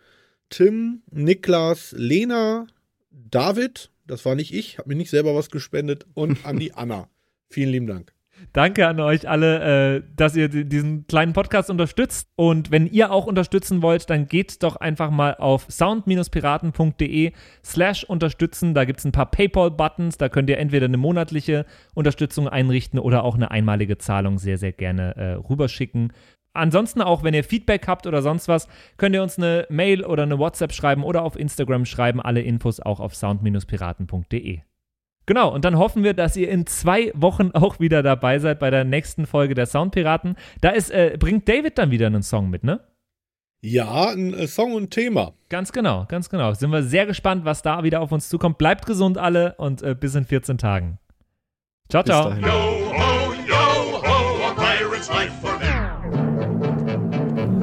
Tim, Niklas, Lena, David, das war nicht ich, habe mir nicht selber was gespendet, und an die Anna. Vielen lieben Dank. Danke an euch alle, äh, dass ihr di- diesen kleinen Podcast unterstützt. Und wenn ihr auch unterstützen wollt, dann geht doch einfach mal auf sound-piraten.de slash unterstützen. Da gibt es ein paar Paypal-Buttons. Da könnt ihr entweder eine monatliche Unterstützung einrichten oder auch eine einmalige Zahlung sehr, sehr gerne äh, rüberschicken. Ansonsten auch, wenn ihr Feedback habt oder sonst was, könnt ihr uns eine Mail oder eine WhatsApp schreiben oder auf Instagram schreiben. Alle Infos auch auf sound-piraten.de. Genau, und dann hoffen wir, dass ihr in zwei Wochen auch wieder dabei seid bei der nächsten Folge der Soundpiraten. Da ist, äh, bringt David dann wieder einen Song mit, ne? Ja, ein äh, Song und Thema. Ganz genau, ganz genau. Sind wir sehr gespannt, was da wieder auf uns zukommt. Bleibt gesund alle und äh, bis in 14 Tagen. Ciao, Bis ciao. dahin. Yo ho, yo ho, a pirate's life for me.